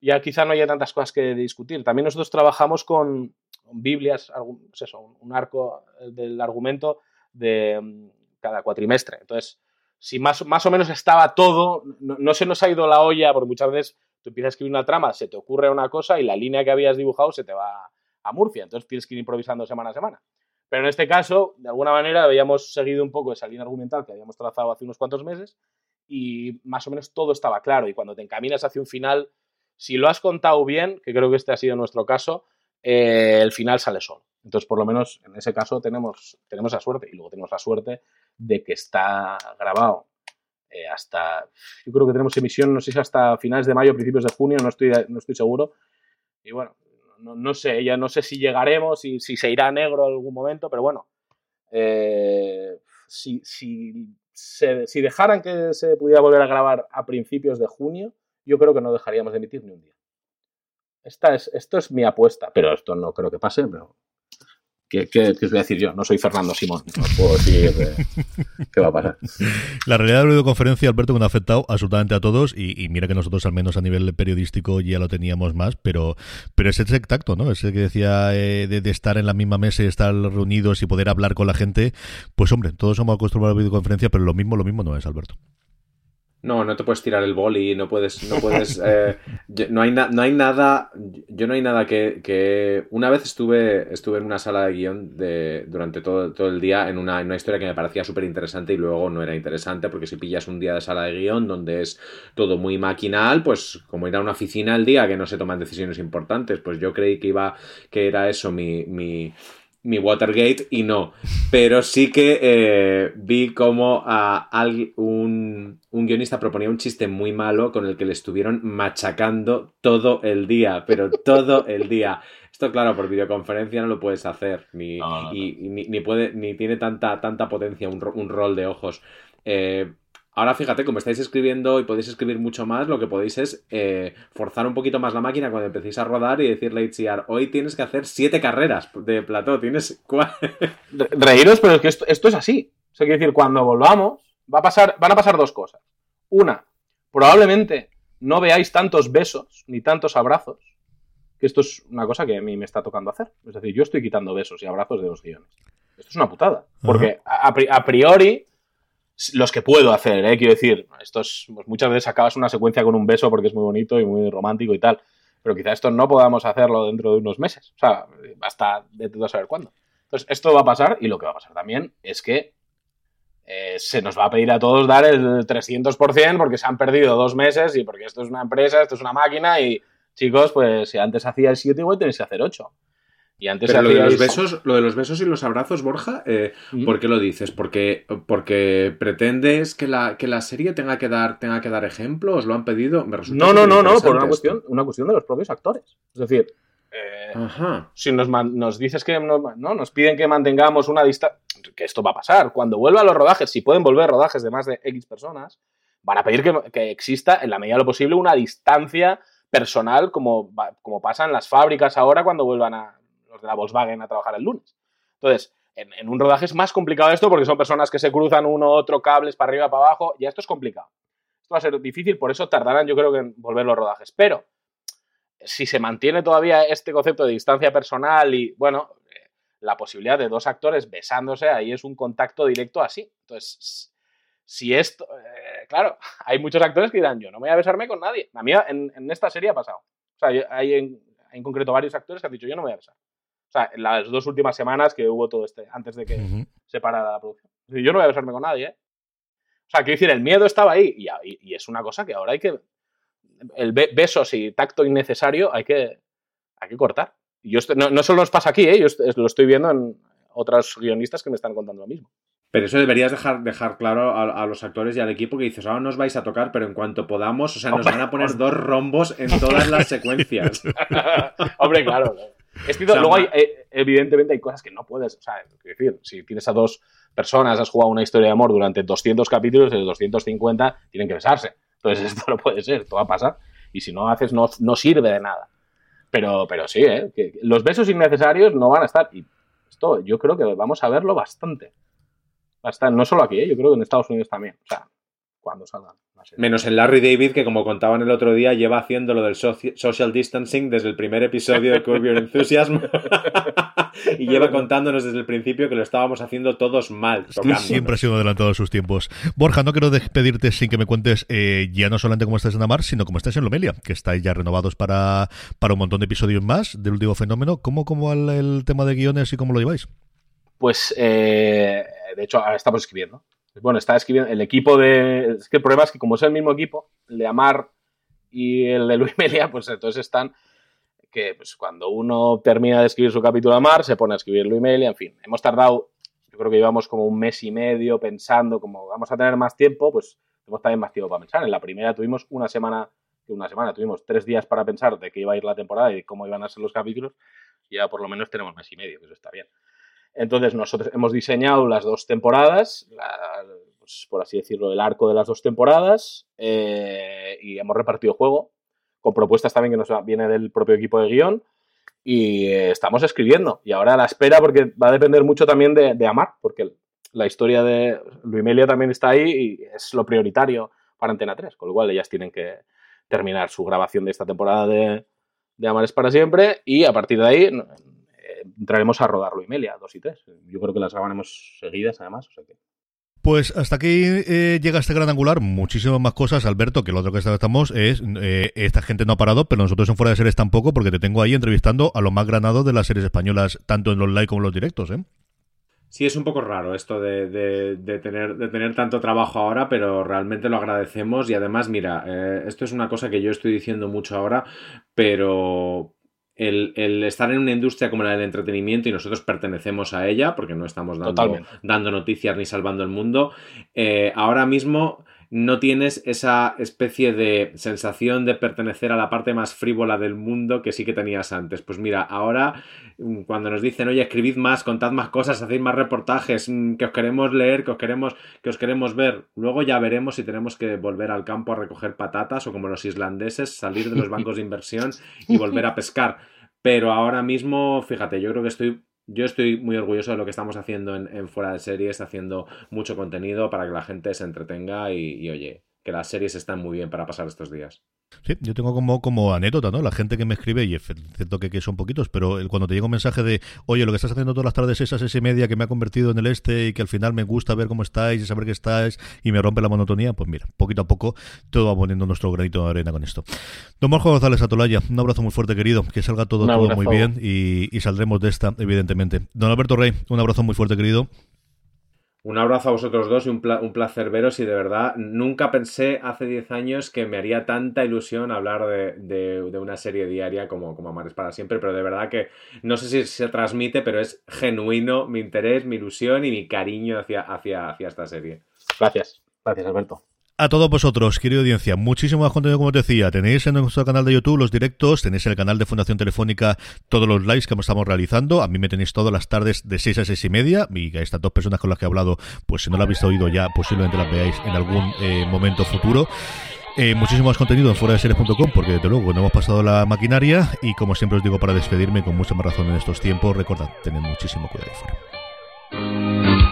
ya quizá no haya tantas cosas que discutir. También nosotros trabajamos con, Biblias, pues eso, un arco del argumento de mm, cada cuatrimestre. Entonces, si más, más o menos estaba todo, no, no, se nos ha ido la olla, porque muchas veces tú empiezas a escribir una trama, se te ocurre una cosa y la línea que habías dibujado se te va a Murcia. Entonces tienes que ir improvisando semana a semana. Pero en este caso, de alguna manera, habíamos seguido un poco esa línea argumental que habíamos trazado hace unos cuantos meses y más o menos todo estaba claro. Y cuando te encaminas hacia un final, si lo has contado bien, que creo que este ha sido nuestro caso, eh, el final sale solo. Entonces, por lo menos en ese caso tenemos, tenemos la suerte. Y luego tenemos la suerte de que está grabado eh, hasta, yo creo que tenemos emisión, no sé si hasta finales de mayo, principios de junio, no estoy, no estoy seguro. Y bueno, no, sé, ya no sé si llegaremos, y si se irá negro en algún momento, pero bueno, eh, si, si, si dejaran que se pudiera volver a grabar a principios de junio, yo creo que no dejaríamos de emitir ni un día. Esta es, esto es mi apuesta, pero esto no creo que pase, pero ¿Qué, qué, os voy a decir yo? No soy Fernando Simón, no os puedo decir eh, qué va a pasar. La realidad de la videoconferencia, Alberto, que nos ha afectado absolutamente a todos y, mira que nosotros al menos a nivel periodístico ya lo teníamos más, pero, pero ese tacto, ¿no? Ese que decía eh, de, estar en la misma mesa y estar reunidos y poder hablar con la gente, pues hombre, todos somos acostumbrados a la videoconferencia, pero lo mismo, lo mismo no es, Alberto. No, no te puedes tirar el boli, no puedes, no puedes, eh, no, hay no hay nada, yo no hay nada que, que, una vez estuve, estuve en una sala de guion de, durante todo, todo el día en una, en una historia que me parecía súper interesante y luego no era interesante porque si pillas un día de sala de guion donde es todo muy maquinal, pues como ir a una oficina el día que no se toman decisiones importantes, pues yo creí que iba, que era eso mi, mi mi Watergate y no. Pero sí que eh, vi como a un, un, guionista proponía un chiste muy malo con el que le estuvieron machacando todo el día, pero todo el día. Esto, claro, por videoconferencia no lo puedes hacer, ni, ni, puede, ni tiene tanta, tanta potencia un, un rol de ojos. Eh, Ahora fíjate, como estáis escribiendo y podéis escribir mucho más, lo que podéis es eh, forzar un poquito más la máquina cuando empecéis a rodar y decirle a HCR, hoy tienes que hacer siete carreras de plató, tienes Reíros, pero es que esto, es así. O sea, quiere decir, cuando volvamos, va a pasar, van a pasar dos cosas. Una, probablemente no veáis tantos besos ni tantos abrazos, que esto es una cosa que a mí me está tocando hacer. Es decir, yo estoy quitando besos y abrazos de los guiones. Esto es una putada. Porque a priori los que puedo hacer, ¿eh? quiero decir, esto es, pues muchas veces acabas una secuencia con un beso porque es muy bonito y muy romántico y tal, pero quizá esto no podamos hacerlo dentro de unos meses, o sea, hasta de todo saber cuándo. Entonces, esto va a pasar y lo que va a pasar también es que eh, se nos va a pedir a todos dar el 300% porque se han perdido dos meses y porque esto es una empresa, esto es una máquina y chicos, pues si antes hacía el 7 igual tenéis que hacer 8. Y antes Pero lo de los besos, lo de los besos y los abrazos, Borja, eh, ¿por qué lo dices? Porque, porque pretendes que la, que la serie tenga que dar, tenga que dar ejemplo, os lo han pedido. Me no, no, no, no, por una cuestión, una cuestión de los propios actores. Es decir, eh, si nos, nos, dices que no, nos piden que mantengamos una distancia, que esto va a pasar. Cuando vuelvan los rodajes, si pueden volver rodajes de más de X personas, van a pedir que, que exista, en la medida de lo posible, una distancia personal como, como pasa en las fábricas ahora cuando vuelvan a, de la Volkswagen a trabajar el lunes. Entonces, en, un rodaje es más complicado esto porque son personas que se cruzan uno, otro, cables para arriba, para abajo, y esto es complicado. Esto va a ser difícil, por eso tardarán yo creo que en volver los rodajes. Pero, si se mantiene todavía este concepto de distancia personal y, bueno, eh, la posibilidad de dos actores besándose, ahí es un contacto directo así. Entonces, si esto, eh, claro, hay muchos actores que dirán, yo no voy a besarme con nadie. A mí en, esta serie ha pasado. O sea, hay en, en concreto varios actores que han dicho, yo no me voy a besar. O sea, en las dos últimas semanas que hubo todo este, antes de que se parara la producción. Yo no voy a besarme con nadie, ¿eh? O sea, quiero decir, el miedo estaba ahí y, es una cosa que ahora hay que. El besos y tacto innecesario hay que, hay que cortar. Y yo no, no, solo nos pasa aquí, ¿eh? yo lo estoy viendo en otros guionistas que me están contando lo mismo. Pero eso deberías dejar, dejar claro a, los actores y al equipo que dices, ahora no os vais a tocar, pero en cuanto podamos, o sea, nos van a poner dos rombos en todas las secuencias. Hombre, claro luego hay, eh, evidentemente hay cosas que no puedes, o sea, decir, si tienes a dos personas, has jugado una historia de amor durante 200 capítulos, de 250 tienen que besarse. Entonces esto no puede ser, esto va a pasar. Y si no haces, no, no sirve de nada. Pero, pero sí, ¿eh? que los besos innecesarios no van a estar. Y esto yo creo que vamos a verlo bastante. bastante no solo aquí, ¿eh? yo creo que en Estados Unidos también. O sea, cuando salgan. Menos el Larry David, que como contaban el otro día, lleva haciendo lo del social distancing desde el primer episodio de Curb Your Enthusiasm. y lleva contándonos desde el principio que lo estábamos haciendo todos mal. Siempre ha sido adelantado a sus tiempos. Borja, no quiero despedirte sin que me cuentes eh, ya no solamente cómo estás en Amar, sino cómo estás en Lomelia, que estáis ya renovados para, para un montón de episodios más del último fenómeno. ¿Cómo, cómo el, el tema de guiones y cómo lo lleváis? Pues, eh, de hecho, ahora estamos escribiendo. Bueno, está escribiendo el equipo de. Es que el problema es que, como es el mismo equipo, el de Amar y el de Luis Melia, pues entonces están. Que pues, cuando uno termina de escribir su capítulo de Amar, se pone a escribir Luis Melia, en fin. Hemos tardado, yo creo que llevamos como un mes y medio pensando, como vamos a tener más tiempo, pues tenemos también más tiempo para pensar. En la primera tuvimos una semana, una semana, tuvimos tres días para pensar de qué iba a ir la temporada y cómo iban a ser los capítulos. Y ya por lo menos tenemos mes y medio, que eso está bien. Entonces nosotros hemos diseñado las dos temporadas, pues, por así decirlo, el arco de las dos temporadas eh, y hemos repartido juego con propuestas también que nos viene del propio equipo de guion y eh, estamos escribiendo. Y ahora la espera, porque va a depender mucho también de, Amar, porque la historia de Luimelia también está ahí y es lo prioritario para Antena 3, con lo cual ellas tienen que terminar su grabación de esta temporada de, de Amar es para siempre y a partir de ahí entraremos a rodar Luimelia 2 y 3. Yo creo que las grabaremos seguidas además, o sea que pues hasta aquí eh, llega este gran angular. Muchísimas más cosas, Alberto, que lo otro que estamos es. Eh, esta gente no ha parado, pero nosotros en Fuera de Series tampoco, porque te tengo ahí entrevistando a los más granados de las series españolas, tanto en los live como en los directos, ¿eh? Sí, es un poco raro esto de, tener, de tener tanto trabajo ahora, pero realmente lo agradecemos. Y además, mira, eh, esto es una cosa que yo estoy diciendo mucho ahora, pero el, estar en una industria como la del entretenimiento y nosotros pertenecemos a ella, porque no estamos dando, dando noticias ni salvando el mundo, eh, ahora mismo no tienes esa especie de sensación de pertenecer a la parte más frívola del mundo que sí que tenías antes. Pues mira, ahora mm, cuando nos dicen, oye, escribid más, contad más cosas, hacéis más reportajes, mm, que os queremos leer, que os queremos, que os queremos ver, luego ya veremos si tenemos que volver al campo a recoger patatas o como los islandeses, salir de los bancos de inversión y volver a pescar. Pero ahora mismo, fíjate, yo creo que estoy yo estoy muy orgulloso de lo que estamos haciendo en, Fuera de Series, haciendo mucho contenido para que la gente se entretenga y, oye, que las series están muy bien para pasar estos días. Sí, yo tengo como, como anécdota, ¿no? La gente que me escribe, y es cierto que, son poquitos, pero cuando te llega un mensaje de, oye, lo que estás haciendo todas las tardes, esas seis y media, que me ha convertido en el este y que al final me gusta ver cómo estáis y saber que estáis y me rompe la monotonía, pues mira, poquito a poco todo va poniendo nuestro granito de arena con esto. Don Marco González Atolaya, un abrazo muy fuerte, querido, que salga todo, todo muy bien y, y saldremos de esta, evidentemente. Don Alberto Rey, un abrazo muy fuerte, querido. Un abrazo a vosotros dos y un, placer veros y de verdad nunca pensé hace 10 años que me haría tanta ilusión hablar de, una serie diaria como, como Amares para siempre, pero de verdad que no sé si se transmite, pero es genuino mi interés, mi ilusión y mi cariño hacia, hacia, hacia esta serie. Gracias, gracias Alberto a todos vosotros, querida audiencia. Muchísimo más contenido, como te decía. Tenéis en nuestro canal de YouTube los directos, tenéis en el canal de Fundación Telefónica todos los lives que estamos realizando. A mí me tenéis todas las tardes de 6 a 6 y media. Y a estas dos personas con las que he hablado, pues si no las habéis oído ya, posiblemente las veáis en algún eh, momento futuro. Eh, muchísimo más contenido en fuera de series.com porque desde luego no hemos pasado la maquinaria y como siempre os digo para despedirme con mucha más razón en estos tiempos, recordad, tened muchísimo cuidado fuera.